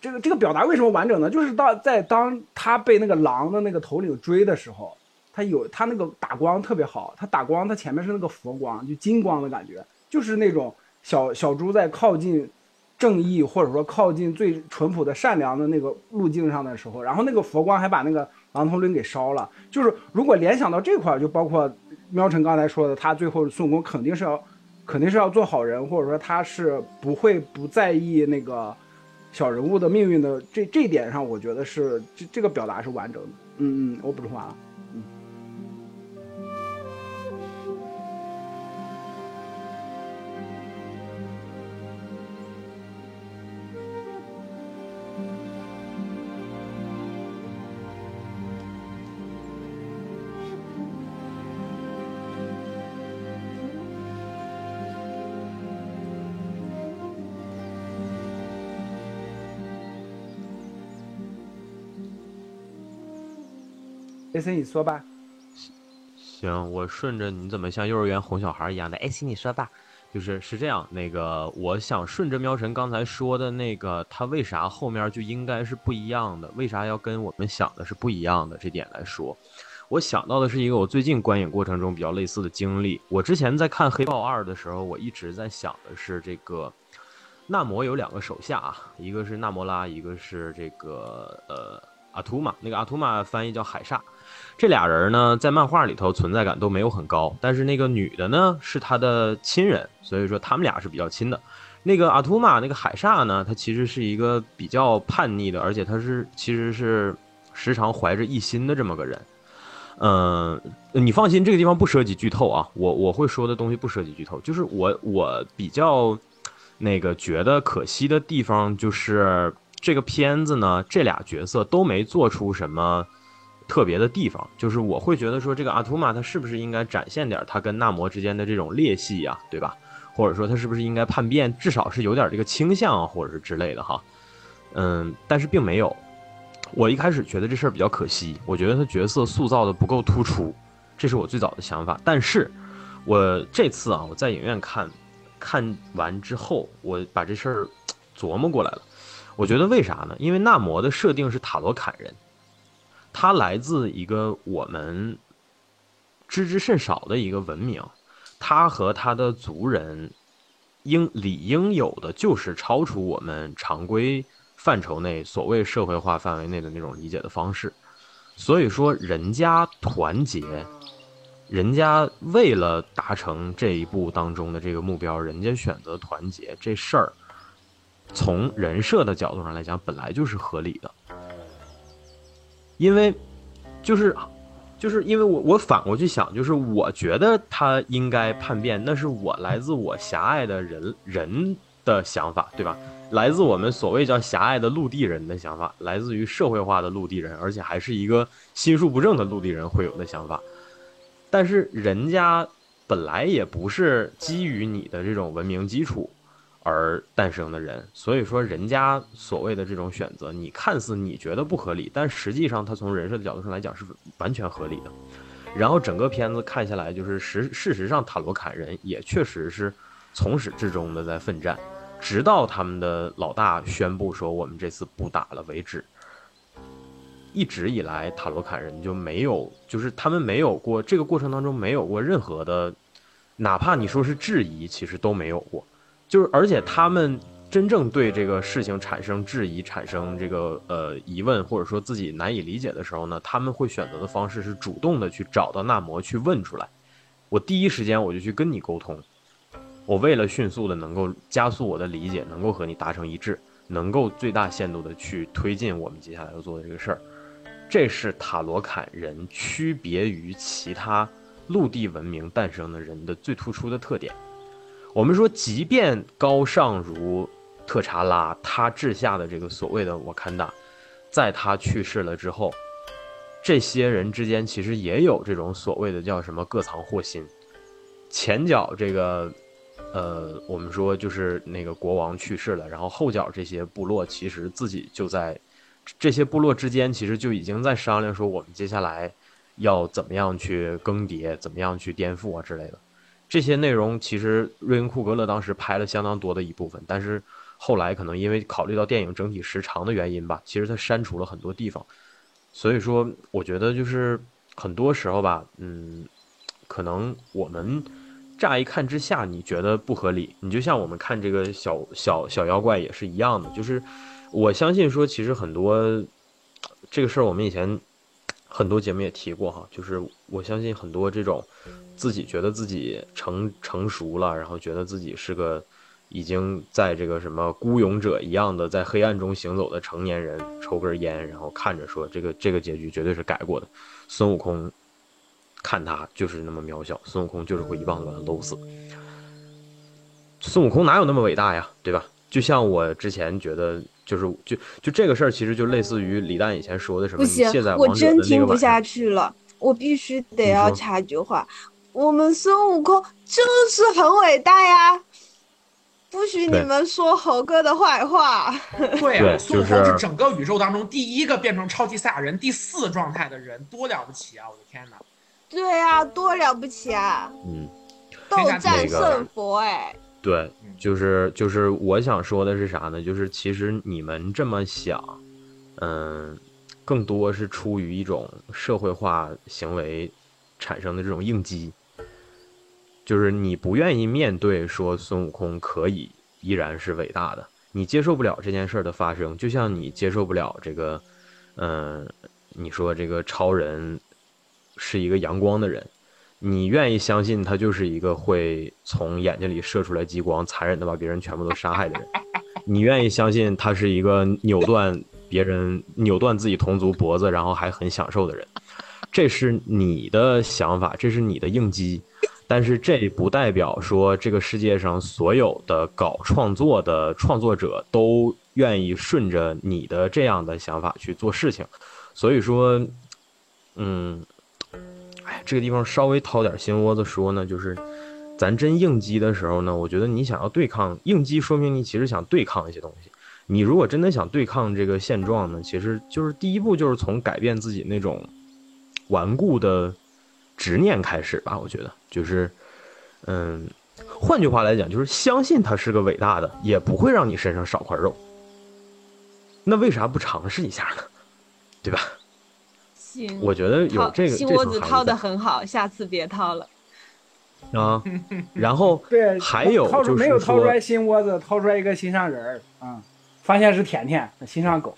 这个这个表达为什么完整呢？就是到在当他被那个狼的那个头领追的时候，他有他那个打光特别好，他打光他前面是那个佛光，就金光的感觉，就是那种。小小猪在靠近正义，或者说靠近最淳朴的善良的那个路径上的时候，然后那个佛光还把那个狼头岭给烧了。就是如果联想到这块，就包括喵晨刚才说的，他最后孙悟空肯定是要，肯定是要做好人，或者说他是不会不在意那个小人物的命运的。这这点上，我觉得是这这个表达是完整的。嗯嗯，我补充完了。A C，你说吧。行，我顺着你怎么像幼儿园哄小孩一样的？A C，你说吧。就是是这样，那个我想顺着喵神刚才说的那个，他为啥后面就应该是不一样的？为啥要跟我们想的是不一样的？这点来说，我想到的是一个我最近观影过程中比较类似的经历。我之前在看《黑豹二》的时候，我一直在想的是这个，纳摩有两个手下啊，一个是纳摩拉，一个是这个呃阿图玛。那个阿图玛翻译叫海煞。这俩人呢，在漫画里头存在感都没有很高，但是那个女的呢是他的亲人，所以说他们俩是比较亲的。那个阿图玛，那个海煞呢，他其实是一个比较叛逆的，而且他是其实是时常怀着异心的这么个人。嗯，你放心，这个地方不涉及剧透啊，我我会说的东西不涉及剧透，就是我我比较那个觉得可惜的地方就是这个片子呢，这俩角色都没做出什么。特别的地方，就是我会觉得说，这个阿图玛他是不是应该展现点他跟纳摩之间的这种裂隙呀，对吧？或者说他是不是应该叛变，至少是有点这个倾向啊，或者是之类的哈。嗯，但是并没有。我一开始觉得这事儿比较可惜，我觉得他角色塑造的不够突出，这是我最早的想法。但是，我这次啊，我在影院看，看完之后，我把这事儿琢磨过来了。我觉得为啥呢？因为纳摩的设定是塔罗坎人。他来自一个我们知之甚少的一个文明，他和他的族人应理应有的就是超出我们常规范畴内所谓社会化范围内的那种理解的方式。所以说，人家团结，人家为了达成这一步当中的这个目标，人家选择团结这事儿，从人设的角度上来讲，本来就是合理的。因为，就是，就是因为我我反过去想，就是我觉得他应该叛变，那是我来自我狭隘的人人的想法，对吧？来自我们所谓叫狭隘的陆地人的想法，来自于社会化的陆地人，而且还是一个心术不正的陆地人会有的想法。但是人家本来也不是基于你的这种文明基础。而诞生的人，所以说人家所谓的这种选择，你看似你觉得不合理，但实际上他从人设的角度上来讲是完全合理的。然后整个片子看下来，就是实事实上塔罗坎人也确实是从始至终的在奋战，直到他们的老大宣布说我们这次不打了为止。一直以来塔罗坎人就没有，就是他们没有过这个过程当中没有过任何的，哪怕你说是质疑，其实都没有过。就是，而且他们真正对这个事情产生质疑、产生这个呃疑问，或者说自己难以理解的时候呢，他们会选择的方式是主动的去找到纳摩去问出来。我第一时间我就去跟你沟通，我为了迅速的能够加速我的理解，能够和你达成一致，能够最大限度的去推进我们接下来要做的这个事儿。这是塔罗坎人区别于其他陆地文明诞生的人的最突出的特点。我们说，即便高尚如特查拉，他治下的这个所谓的瓦坎达，在他去世了之后，这些人之间其实也有这种所谓的叫什么各藏祸心。前脚这个，呃，我们说就是那个国王去世了，然后后脚这些部落其实自己就在这些部落之间，其实就已经在商量说，我们接下来要怎么样去更迭，怎么样去颠覆啊之类的。这些内容其实瑞恩·库格勒当时拍了相当多的一部分，但是后来可能因为考虑到电影整体时长的原因吧，其实他删除了很多地方。所以说，我觉得就是很多时候吧，嗯，可能我们乍一看之下你觉得不合理，你就像我们看这个小小小妖怪也是一样的，就是我相信说，其实很多这个事儿我们以前。很多节目也提过哈，就是我相信很多这种自己觉得自己成成熟了，然后觉得自己是个已经在这个什么孤勇者一样的在黑暗中行走的成年人，抽根烟，然后看着说这个这个结局绝对是改过的。孙悟空看他就是那么渺小，孙悟空就是会一棒子把他搂死。孙悟空哪有那么伟大呀，对吧？就像我之前觉得。就是就就这个事儿，其实就类似于李诞以前说的什么？不行，我真听不下去了，我必须得要插句话：我们孙悟空就是很伟大呀，不许你们说猴哥的坏话。对啊，孙悟空是整个宇宙当中第一个变成超级赛亚人第四状态的人，多了不起啊！我的天哪！对啊，多了不起啊！嗯，斗战胜佛哎。对，就是就是我想说的是啥呢？就是其实你们这么想，嗯，更多是出于一种社会化行为产生的这种应激，就是你不愿意面对说孙悟空可以依然是伟大的，你接受不了这件事的发生，就像你接受不了这个，嗯，你说这个超人是一个阳光的人。你愿意相信他就是一个会从眼睛里射出来激光，残忍的把别人全部都杀害的人？你愿意相信他是一个扭断别人、扭断自己同族脖子，然后还很享受的人？这是你的想法，这是你的应激，但是这不代表说这个世界上所有的搞创作的创作者都愿意顺着你的这样的想法去做事情。所以说，嗯。哎，这个地方稍微掏点心窝子说呢，就是，咱真应激的时候呢，我觉得你想要对抗应激，说明你其实想对抗一些东西。你如果真的想对抗这个现状呢，其实就是第一步就是从改变自己那种顽固的执念开始吧。我觉得就是，嗯，换句话来讲，就是相信他是个伟大的，也不会让你身上少块肉。那为啥不尝试一下呢？对吧？我觉得有这个心窝子掏的很好，下次别掏了。啊，然后对，还有就是没有掏出来心窝子，掏出来一个心上人儿啊，发现是甜甜心上狗。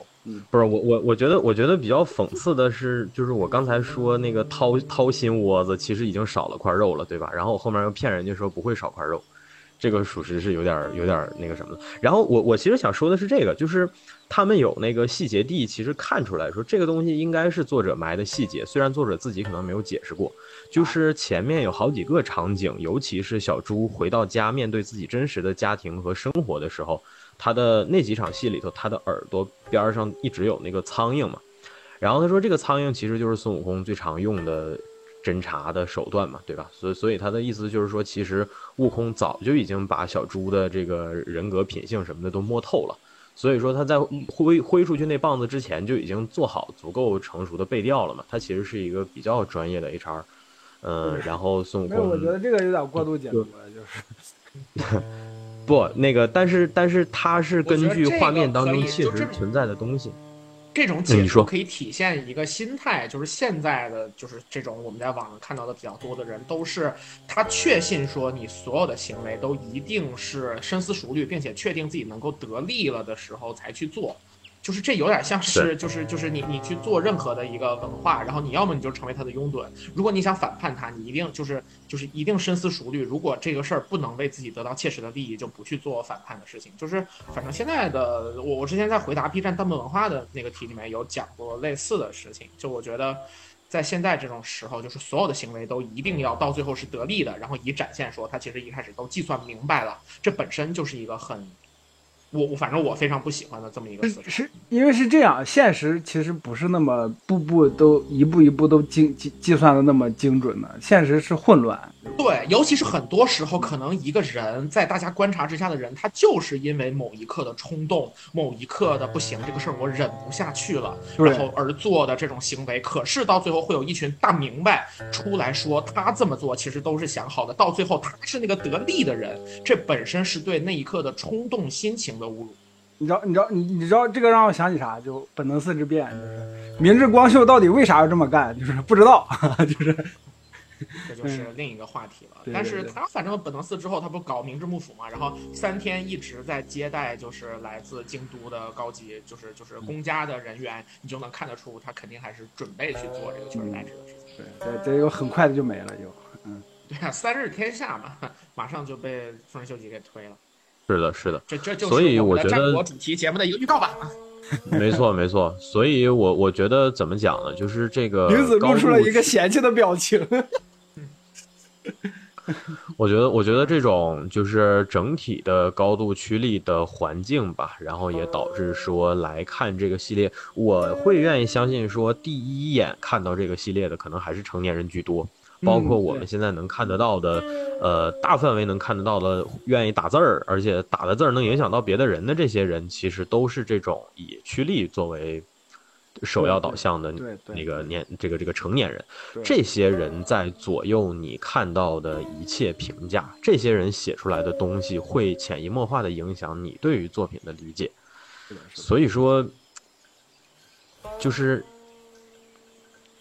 不是我我我觉得我觉得比较讽刺的是，就是我刚才说那个掏掏心窝子，其实已经少了块肉了，对吧？然后我后面又骗人家说不会少块肉，这个属实是有点有点那个什么的。然后我我其实想说的是这个，就是。他们有那个细节地，其实看出来说这个东西应该是作者埋的细节，虽然作者自己可能没有解释过。就是前面有好几个场景，尤其是小猪回到家面对自己真实的家庭和生活的时候，他的那几场戏里头，他的耳朵边上一直有那个苍蝇嘛。然后他说这个苍蝇其实就是孙悟空最常用的侦查的手段嘛，对吧？所以所以他的意思就是说，其实悟空早就已经把小猪的这个人格品性什么的都摸透了。所以说他在挥挥出去那棒子之前就已经做好足够成熟的背调了嘛？他其实是一个比较专业的 HR，嗯，然后孙悟空，我觉得这个有点过度解读了，就是，不那个，但是但是它是根据画面当中确实存在的东西。这种解说可以体现一个心态，就是现在的就是这种我们在网上看到的比较多的人，都是他确信说你所有的行为都一定是深思熟虑，并且确定自己能够得利了的时候才去做。就是这有点像是，就是就是你你去做任何的一个文化，然后你要么你就成为他的拥趸，如果你想反叛他，你一定就是就是一定深思熟虑。如果这个事儿不能为自己得到切实的利益，就不去做反叛的事情。就是反正现在的我，我之前在回答 B 站弹幕文化的那个题里面有讲过类似的事情。就我觉得，在现在这种时候，就是所有的行为都一定要到最后是得利的，然后以展现说他其实一开始都计算明白了，这本身就是一个很。我我反正我非常不喜欢的这么一个词是因为是这样，现实其实不是那么步步都一步一步都精计计算的那么精准的，现实是混乱。对，尤其是很多时候，可能一个人在大家观察之下的人，他就是因为某一刻的冲动，某一刻的不行，这个事儿我忍不下去了，然后而做的这种行为。可是到最后会有一群大明白出来说，他这么做其实都是想好的，到最后他是那个得利的人，这本身是对那一刻的冲动心情的侮辱。你知道，你知道，你你知道这个让我想起啥？就本能四之变，就是明智光秀到底为啥要这么干？就是不知道，就是。这就是另一个话题了。但是他反正本能寺之后，他不搞明治幕府嘛，然后三天一直在接待，就是来自京都的高级，就是就是公家的人员，你就能看得出他肯定还是准备去做这个取而代之的事情。对，这这又很快的就没了，就嗯。对啊，三日天下嘛，马上就被丰臣秀吉给推了。是的，是的，这这就是我们的战国主题节目的一个预告吧。没错，没错。所以我我觉得怎么讲呢？就是这个女子露出了一个嫌弃的表情。我觉得，我觉得这种就是整体的高度趋利的环境吧，然后也导致说来看这个系列，我会愿意相信说，第一眼看到这个系列的可能还是成年人居多。包括我们现在能看得到的，呃，大范围能看得到的，愿意打字儿，而且打的字儿能影响到别的人的这些人，其实都是这种以趋利作为首要导向的那个年这个这个成年人。这些人在左右你看到的一切评价，这些人写出来的东西会潜移默化的影响你对于作品的理解。所以说，就是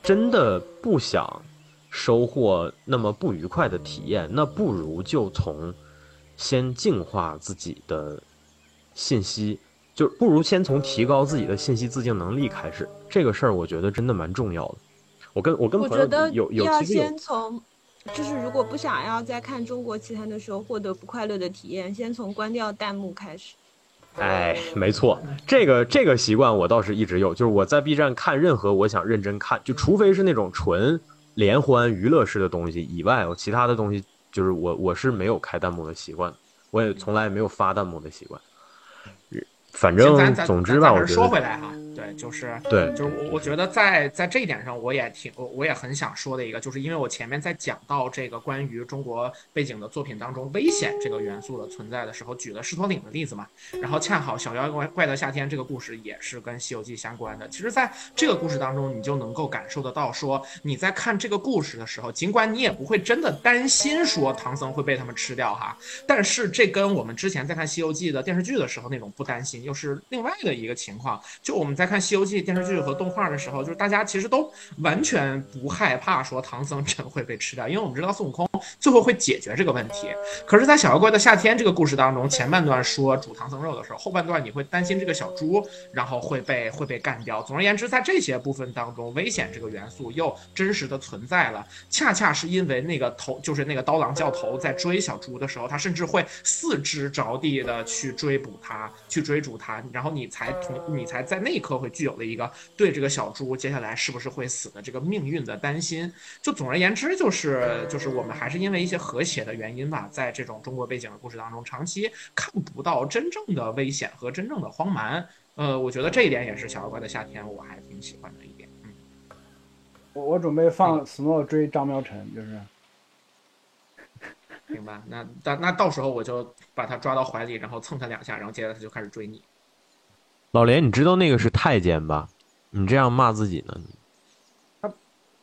真的不想。收获那么不愉快的体验，那不如就从先净化自己的信息，就不如先从提高自己的信息自净能力开始。这个事儿，我觉得真的蛮重要的。我跟我跟朋友有有要先从，就是如果不想要在看中国奇谭的时候获得不快乐的体验，先从关掉弹幕开始。哎，没错，这个这个习惯我倒是一直有，就是我在 B 站看任何我想认真看，就除非是那种纯。联欢娱乐式的东西以外，我其他的东西就是我我是没有开弹幕的习惯，我也从来没有发弹幕的习惯。反正总之吧，我觉得说回来哈。对，就是对，就是我我觉得在在这一点上，我也挺我我也很想说的一个，就是因为我前面在讲到这个关于中国背景的作品当中危险这个元素的存在的时候，举了狮驼岭的例子嘛，然后恰好小妖怪怪的夏天这个故事也是跟西游记相关的。其实，在这个故事当中，你就能够感受得到，说你在看这个故事的时候，尽管你也不会真的担心说唐僧会被他们吃掉哈，但是这跟我们之前在看西游记的电视剧的时候那种不担心又是另外的一个情况。就我们在在看《西游记》电视剧和动画的时候，就是大家其实都完全不害怕说唐僧真会被吃掉，因为我们知道孙悟空最后会解决这个问题。可是，在《小妖怪的夏天》这个故事当中，前半段说煮唐僧肉的时候，后半段你会担心这个小猪然后会被会被干掉。总而言之，在这些部分当中，危险这个元素又真实的存在了。恰恰是因为那个头，就是那个刀郎教头在追小猪的时候，他甚至会四肢着地的去追捕他，去追逐他，然后你才同你才在那一刻会具有。的一个对这个小猪接下来是不是会死的这个命运的担心，就总而言之就是就是我们还是因为一些和谐的原因吧，在这种中国背景的故事当中，长期看不到真正的危险和真正的荒蛮。呃，我觉得这一点也是小妖怪的夏天，我还挺喜欢的一点。嗯，我我准备放 Snow 追张苗晨，就是，明白？那那那到时候我就把他抓到怀里，然后蹭他两下，然后接着他就开始追你。老连，你知道那个是太监吧？你这样骂自己呢？他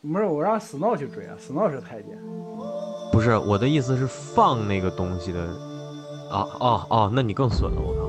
不是我让 Snow 去追啊，Snow 是太监。不是我的意思是放那个东西的。啊哦哦，那你更损了，我靠。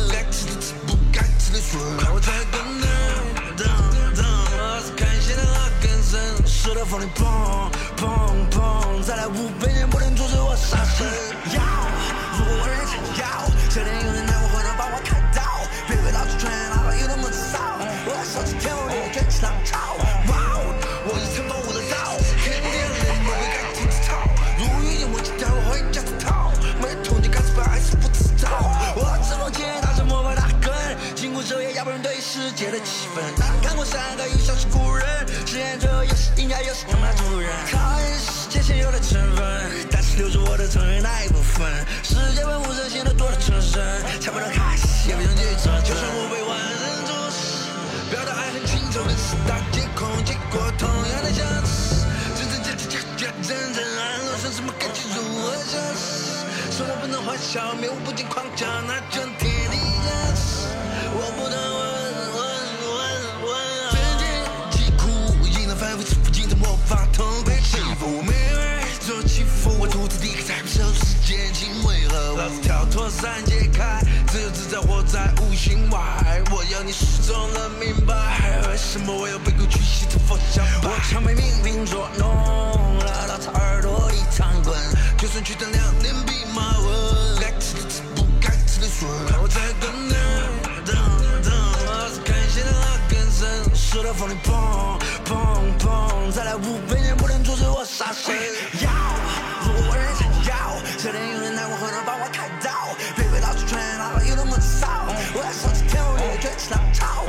砰砰，再来五百年不能山河又像是故人，十年最后又是赢家，又是他妈主人。讨厌世界现有的成分，但是留住我的成员那一部分。世间万物人心都多纯真，才不能看戏，也不用记者。就算我被万人注视，表达爱恨情仇更是大镜空。结果同样的相似，真真假假假假真真，暗流涌什么感情如何消失？生活不能怀旧，面目不进框架，那真。子跳脱伞解开，自由自在活在无形外。我要你始终能明白，为什么我要被过去系统佛像拜？我常被命运捉弄，拉到他耳朵里躺滚，就算去等两年兵马文，该吃的吃，不该吃的吮。我在等等等等，我是看见的那根绳，射到风里砰砰砰，再来五百年不能阻止我杀神。要，如果我人想要，这点永远。我要上去跳，也卷起浪潮